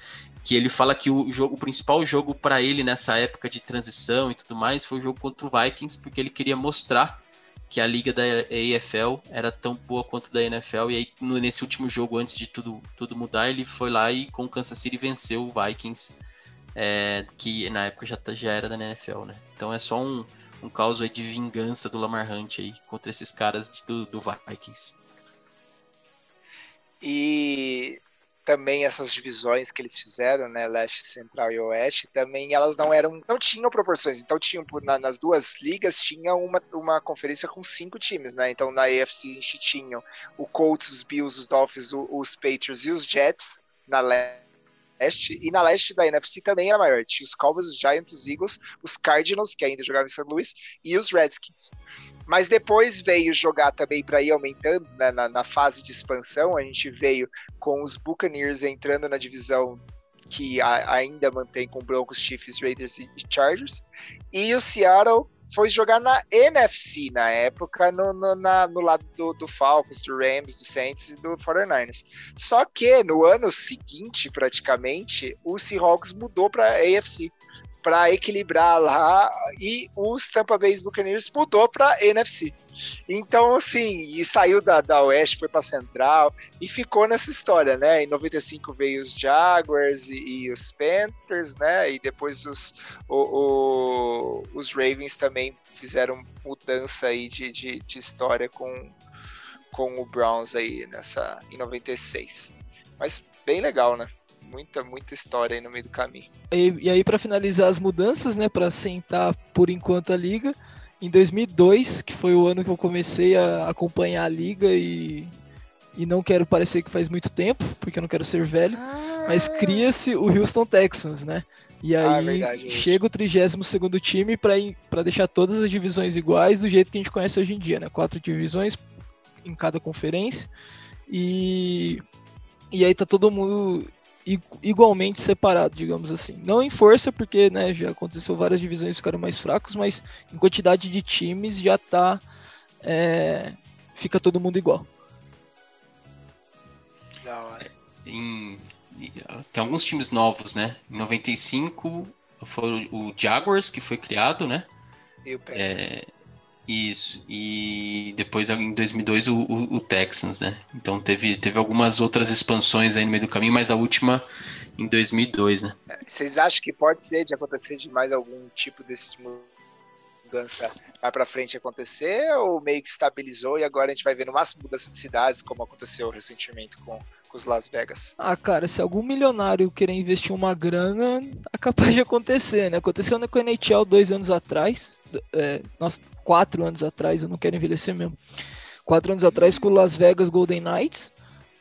Que ele fala que o, jogo, o principal jogo para ele nessa época de transição e tudo mais foi o jogo contra o Vikings, porque ele queria mostrar que a liga da AFL era tão boa quanto da NFL. E aí, nesse último jogo, antes de tudo, tudo mudar, ele foi lá e com o Kansas City venceu o Vikings, é, que na época já, já era da NFL, né? Então é só um, um caos aí de vingança do Lamar Hunt aí contra esses caras do, do Vikings. E também essas divisões que eles fizeram, né, leste, central e oeste, também elas não eram, não tinham proporções. Então tinham na, nas duas ligas tinha uma, uma conferência com cinco times, né? Então na AFC a gente tinha o Colts, os Bills, os Dolphins, os Patriots e os Jets na leste e na leste da NFC também era maior. Tinha os Cowboys, os Giants, os Eagles, os Cardinals que ainda jogavam em St. Louis e os Redskins. Mas depois veio jogar também para ir aumentando né, na, na, fase de expansão. A gente veio com os Buccaneers entrando na divisão que a, ainda mantém com Broncos, Chiefs, Raiders e Chargers. E o Seattle foi jogar na NFC na época, no, no, na, no lado do, do, Falcons, do Rams, do Saints e do 49ers. Só que no ano seguinte, praticamente, o Seahawks mudou para AFC para equilibrar lá e os Tampa Bay Buccaneers mudou para NFC. Então, assim, e saiu da, da Oeste, foi para Central e ficou nessa história, né? Em 95 veio os Jaguars e, e os Panthers, né? E depois os, o, o, os Ravens também fizeram mudança aí de, de, de história com, com o Browns aí nessa em 96. Mas bem legal, né? Muita, muita história aí no meio do caminho. E, e aí, para finalizar as mudanças, né, para sentar por enquanto a liga, em 2002, que foi o ano que eu comecei a acompanhar a liga e, e não quero parecer que faz muito tempo, porque eu não quero ser velho, ah. mas cria-se o Houston Texans, né? E ah, aí ah, verdade, chega o 32 time para deixar todas as divisões iguais do jeito que a gente conhece hoje em dia, né? Quatro divisões em cada conferência. E, e aí tá todo mundo igualmente separado, digamos assim. Não em força, porque né, já aconteceu várias divisões ficaram mais fracos, mas em quantidade de times já tá. É, fica todo mundo igual. Da hora. Em, tem alguns times novos, né? Em 95 foi o Jaguars que foi criado, né? E o Panthers. É, isso. E depois em 2002 o, o, o, Texans, né? Então teve, teve algumas outras expansões aí no meio do caminho, mas a última em 2002, né? Vocês acham que pode ser de acontecer de mais algum tipo desse mudança vai para frente acontecer ou meio que estabilizou e agora a gente vai ver no máximo mudança de cidades como aconteceu recentemente com, com os Las Vegas? Ah, cara, se algum milionário querer investir uma grana, é capaz de acontecer, né? Aconteceu com a NHL dois anos atrás, é, nossa, quatro anos atrás, eu não quero envelhecer mesmo. Quatro anos atrás com o Las Vegas Golden Knights,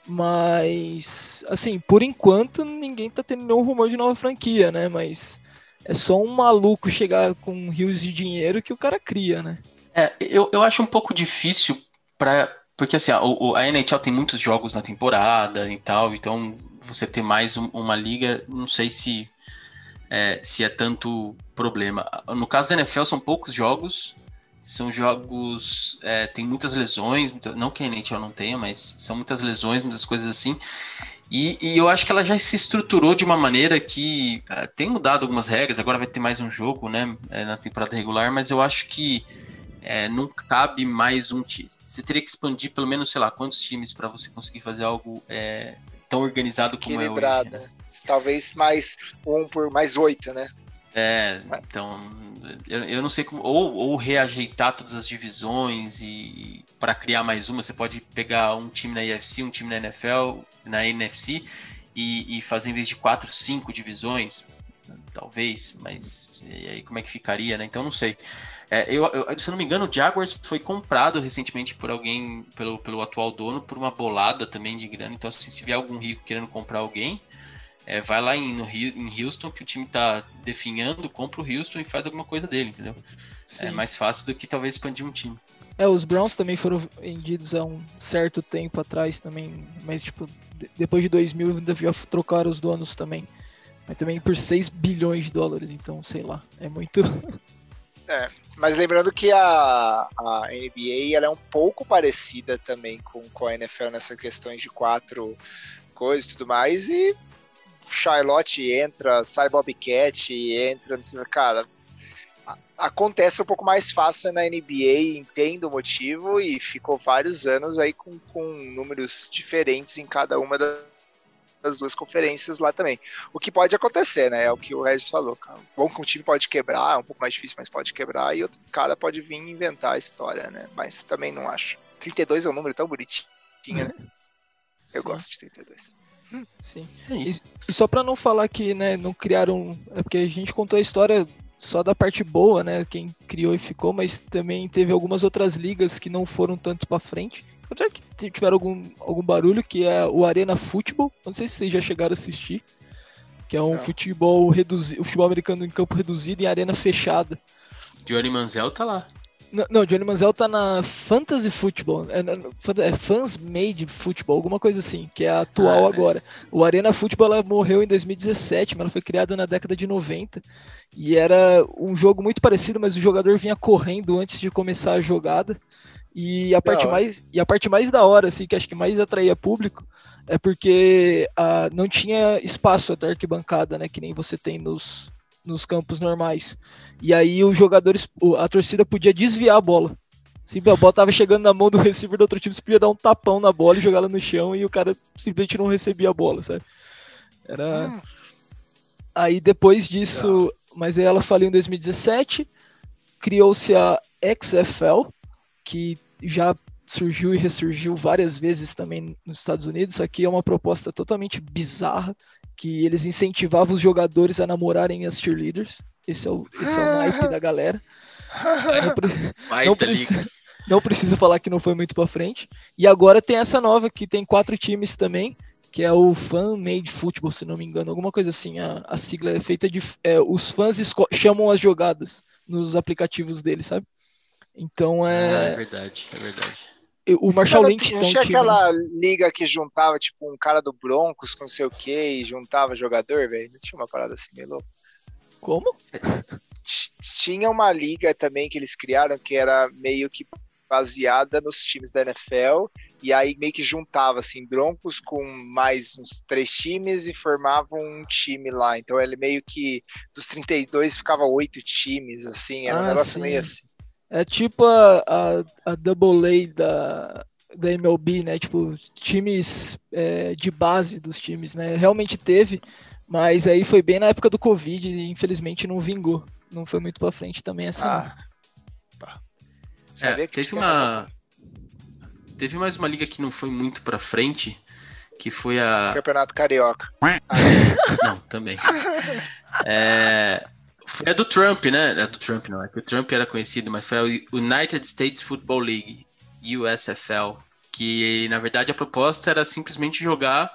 Mas, assim, por enquanto ninguém tá tendo nenhum rumor de nova franquia, né? Mas é só um maluco chegar com rios de dinheiro que o cara cria, né? É, eu, eu acho um pouco difícil para porque assim, a, a NHL tem muitos jogos na temporada e tal, então você ter mais um, uma liga, não sei se é, se é tanto problema. No caso da NFL são poucos jogos, são jogos. É, tem muitas lesões, não que a NHL não tenha, mas são muitas lesões, muitas coisas assim. E, e eu acho que ela já se estruturou de uma maneira que é, tem mudado algumas regras. Agora vai ter mais um jogo, né, é, na temporada regular, mas eu acho que é, não cabe mais um time. Você teria que expandir pelo menos, sei lá, quantos times para você conseguir fazer algo é, tão organizado como é hoje. Né? Talvez mais um por mais oito, né? É, então eu, eu não sei como. Ou, ou reajeitar todas as divisões e para criar mais uma, você pode pegar um time na IFC, um time na NFL, na NFC e, e fazer em vez de quatro, cinco divisões, talvez, mas e aí como é que ficaria, né? Então não sei. É, eu, eu, se eu não me engano, o Jaguars foi comprado recentemente por alguém, pelo, pelo atual dono, por uma bolada também de grana. Então, assim, se vier algum rico querendo comprar alguém, é, vai lá em, no, em Houston, que o time tá definhando, compra o Houston e faz alguma coisa dele, entendeu? Sim. É mais fácil do que talvez expandir um time. É, os Browns também foram vendidos há um certo tempo atrás também, mas tipo, depois de 2000 ainda trocaram os donos também. Mas também por 6 bilhões de dólares, então sei lá, é muito. É, mas lembrando que a, a NBA ela é um pouco parecida também com, com a NFL nessas questões de quatro coisas e tudo mais, e Charlotte entra, sai Bobcat, entra, cara, acontece um pouco mais fácil na NBA, entendo o motivo, e ficou vários anos aí com, com números diferentes em cada uma das duas conferências lá também. O que pode acontecer, né? É o que o Regis falou. Cara. Bom que um time pode quebrar, é um pouco mais difícil, mas pode quebrar, e outro cara pode vir inventar a história, né? Mas também não acho. 32 é um número tão bonitinho, né? Eu Sim. gosto de 32. Sim. E, e só para não falar que né, não criaram. É porque a gente contou a história só da parte boa, né? Quem criou e ficou, mas também teve algumas outras ligas que não foram tanto para frente. Apesar que tiveram algum, algum barulho, que é o Arena Futebol. Não sei se vocês já chegaram a assistir. Que é um não. futebol reduzido, futebol americano em campo reduzido em arena fechada. Johnny Manziel tá lá. Não, não, Johnny Manziel tá na Fantasy Football, é, é, Fans Made Football, alguma coisa assim, que é a atual ah, agora. É. O Arena Football ela morreu em 2017, mas ela foi criada na década de 90 e era um jogo muito parecido, mas o jogador vinha correndo antes de começar a jogada. E a parte mais e a parte mais da hora, assim, que acho que mais atraía público, é porque ah, não tinha espaço até arquibancada, né, que nem você tem nos nos campos normais. E aí os jogadores, a torcida podia desviar a bola. Se a bola tava chegando na mão do receiver do outro time, você podia dar um tapão na bola e jogar ela no chão e o cara simplesmente não recebia a bola, sabe? Era. Hum. Aí depois disso, mas aí ela faliu em 2017, criou-se a XFL, que já surgiu e ressurgiu várias vezes também nos Estados Unidos. Isso aqui é uma proposta totalmente bizarra que eles incentivavam os jogadores a namorarem as cheerleaders. Esse é o, esse é o naipe da galera. Não, pre não, preci não preciso falar que não foi muito para frente. E agora tem essa nova que tem quatro times também, que é o Fan Made Football, se não me engano, alguma coisa assim. A, a sigla é feita de. É, os fãs chamam as jogadas nos aplicativos deles, sabe? Então é. Ah, é verdade, é verdade. O Marshall Lynch tinha, tinha aquela liga que juntava, tipo, um cara do Broncos com não sei o que e juntava jogador, velho. Não tinha uma parada assim meio louca. Como? Tinha uma liga também que eles criaram que era meio que baseada nos times da NFL e aí meio que juntava assim Broncos com mais uns três times e formavam um time lá. Então ele meio que dos 32 ficava oito times assim, era ah, um negócio sim. meio assim. É tipo a, a, a Double A da, da MLB, né? Tipo, times é, de base dos times, né? Realmente teve, mas aí foi bem na época do Covid e infelizmente não vingou. Não foi muito pra frente também essa. Ah, tá. É, teve uma. Teve mais uma liga que não foi muito pra frente, que foi a. Campeonato Carioca. não, também. É, a do Trump, né? É do Trump, não. É que o Trump era conhecido, mas foi a United States Football League, USFL, que na verdade a proposta era simplesmente jogar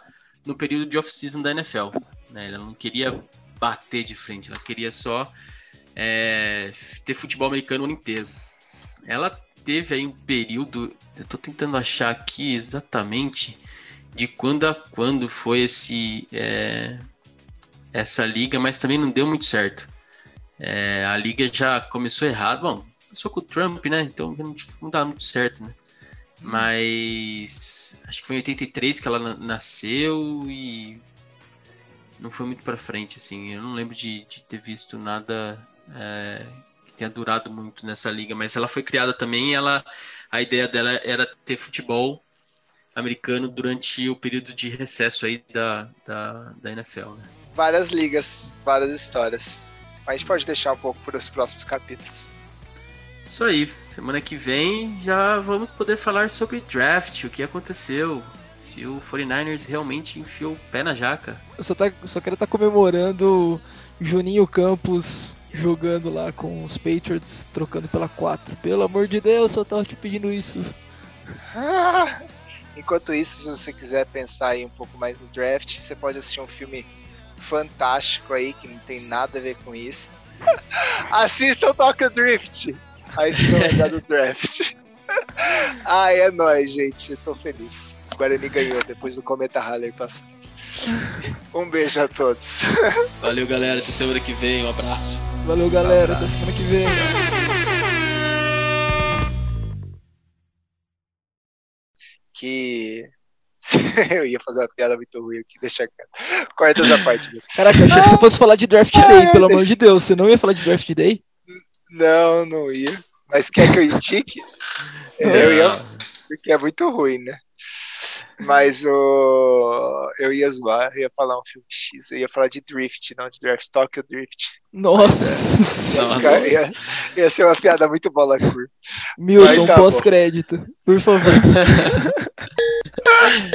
no período de off-season da NFL. Né? Ela não queria bater de frente, ela queria só é, ter futebol americano o ano inteiro. Ela teve aí um período, eu tô tentando achar aqui exatamente de quando a quando foi esse é, essa liga, mas também não deu muito certo. É, a liga já começou errado, bom, começou com o Trump, né? Então não, não dá muito certo, né? Mas acho que foi em 83 que ela nasceu e não foi muito para frente, assim. Eu não lembro de, de ter visto nada é, que tenha durado muito nessa liga, mas ela foi criada também. ela, a ideia dela era ter futebol americano durante o período de recesso aí da, da, da NFL. Né? Várias ligas, várias histórias. Mas a gente pode deixar um pouco para os próximos capítulos. Isso aí. Semana que vem já vamos poder falar sobre draft, o que aconteceu. Se o 49ers realmente enfiou o pé na jaca. Eu só, tá, só quero estar tá comemorando Juninho Campos jogando lá com os Patriots, trocando pela 4. Pelo amor de Deus, só tava te pedindo isso. enquanto isso, se você quiser pensar aí um pouco mais no draft, você pode assistir um filme fantástico aí que não tem nada a ver com isso. Assista o Tokyo Drift. Aí vocês vão lembrar do draft. Ai, é nóis, gente. Tô feliz. Agora ele ganhou depois do Cometa Haller passar. Um beijo a todos. Valeu, galera. Até semana que vem. Um abraço. Valeu, galera. Um Até semana que vem. Que. eu ia fazer uma piada muito ruim aqui, deixa quieto. Corta essa parte. Caraca, eu achei que você fosse falar de Draft Day, pelo amor de Deus. Você não ia falar de Draft Day? Não, não ia. Mas quer que eu indique? eu ia. Porque é muito ruim, né? Mas o. Eu ia zoar, eu ia falar um filme X, eu ia falar de Drift, não de Draft, Tokyo Drift. Nossa! Ia, ficar, ia, ia, ser uma piada muito bola curva. Milton, tá pós-crédito, por favor. はい。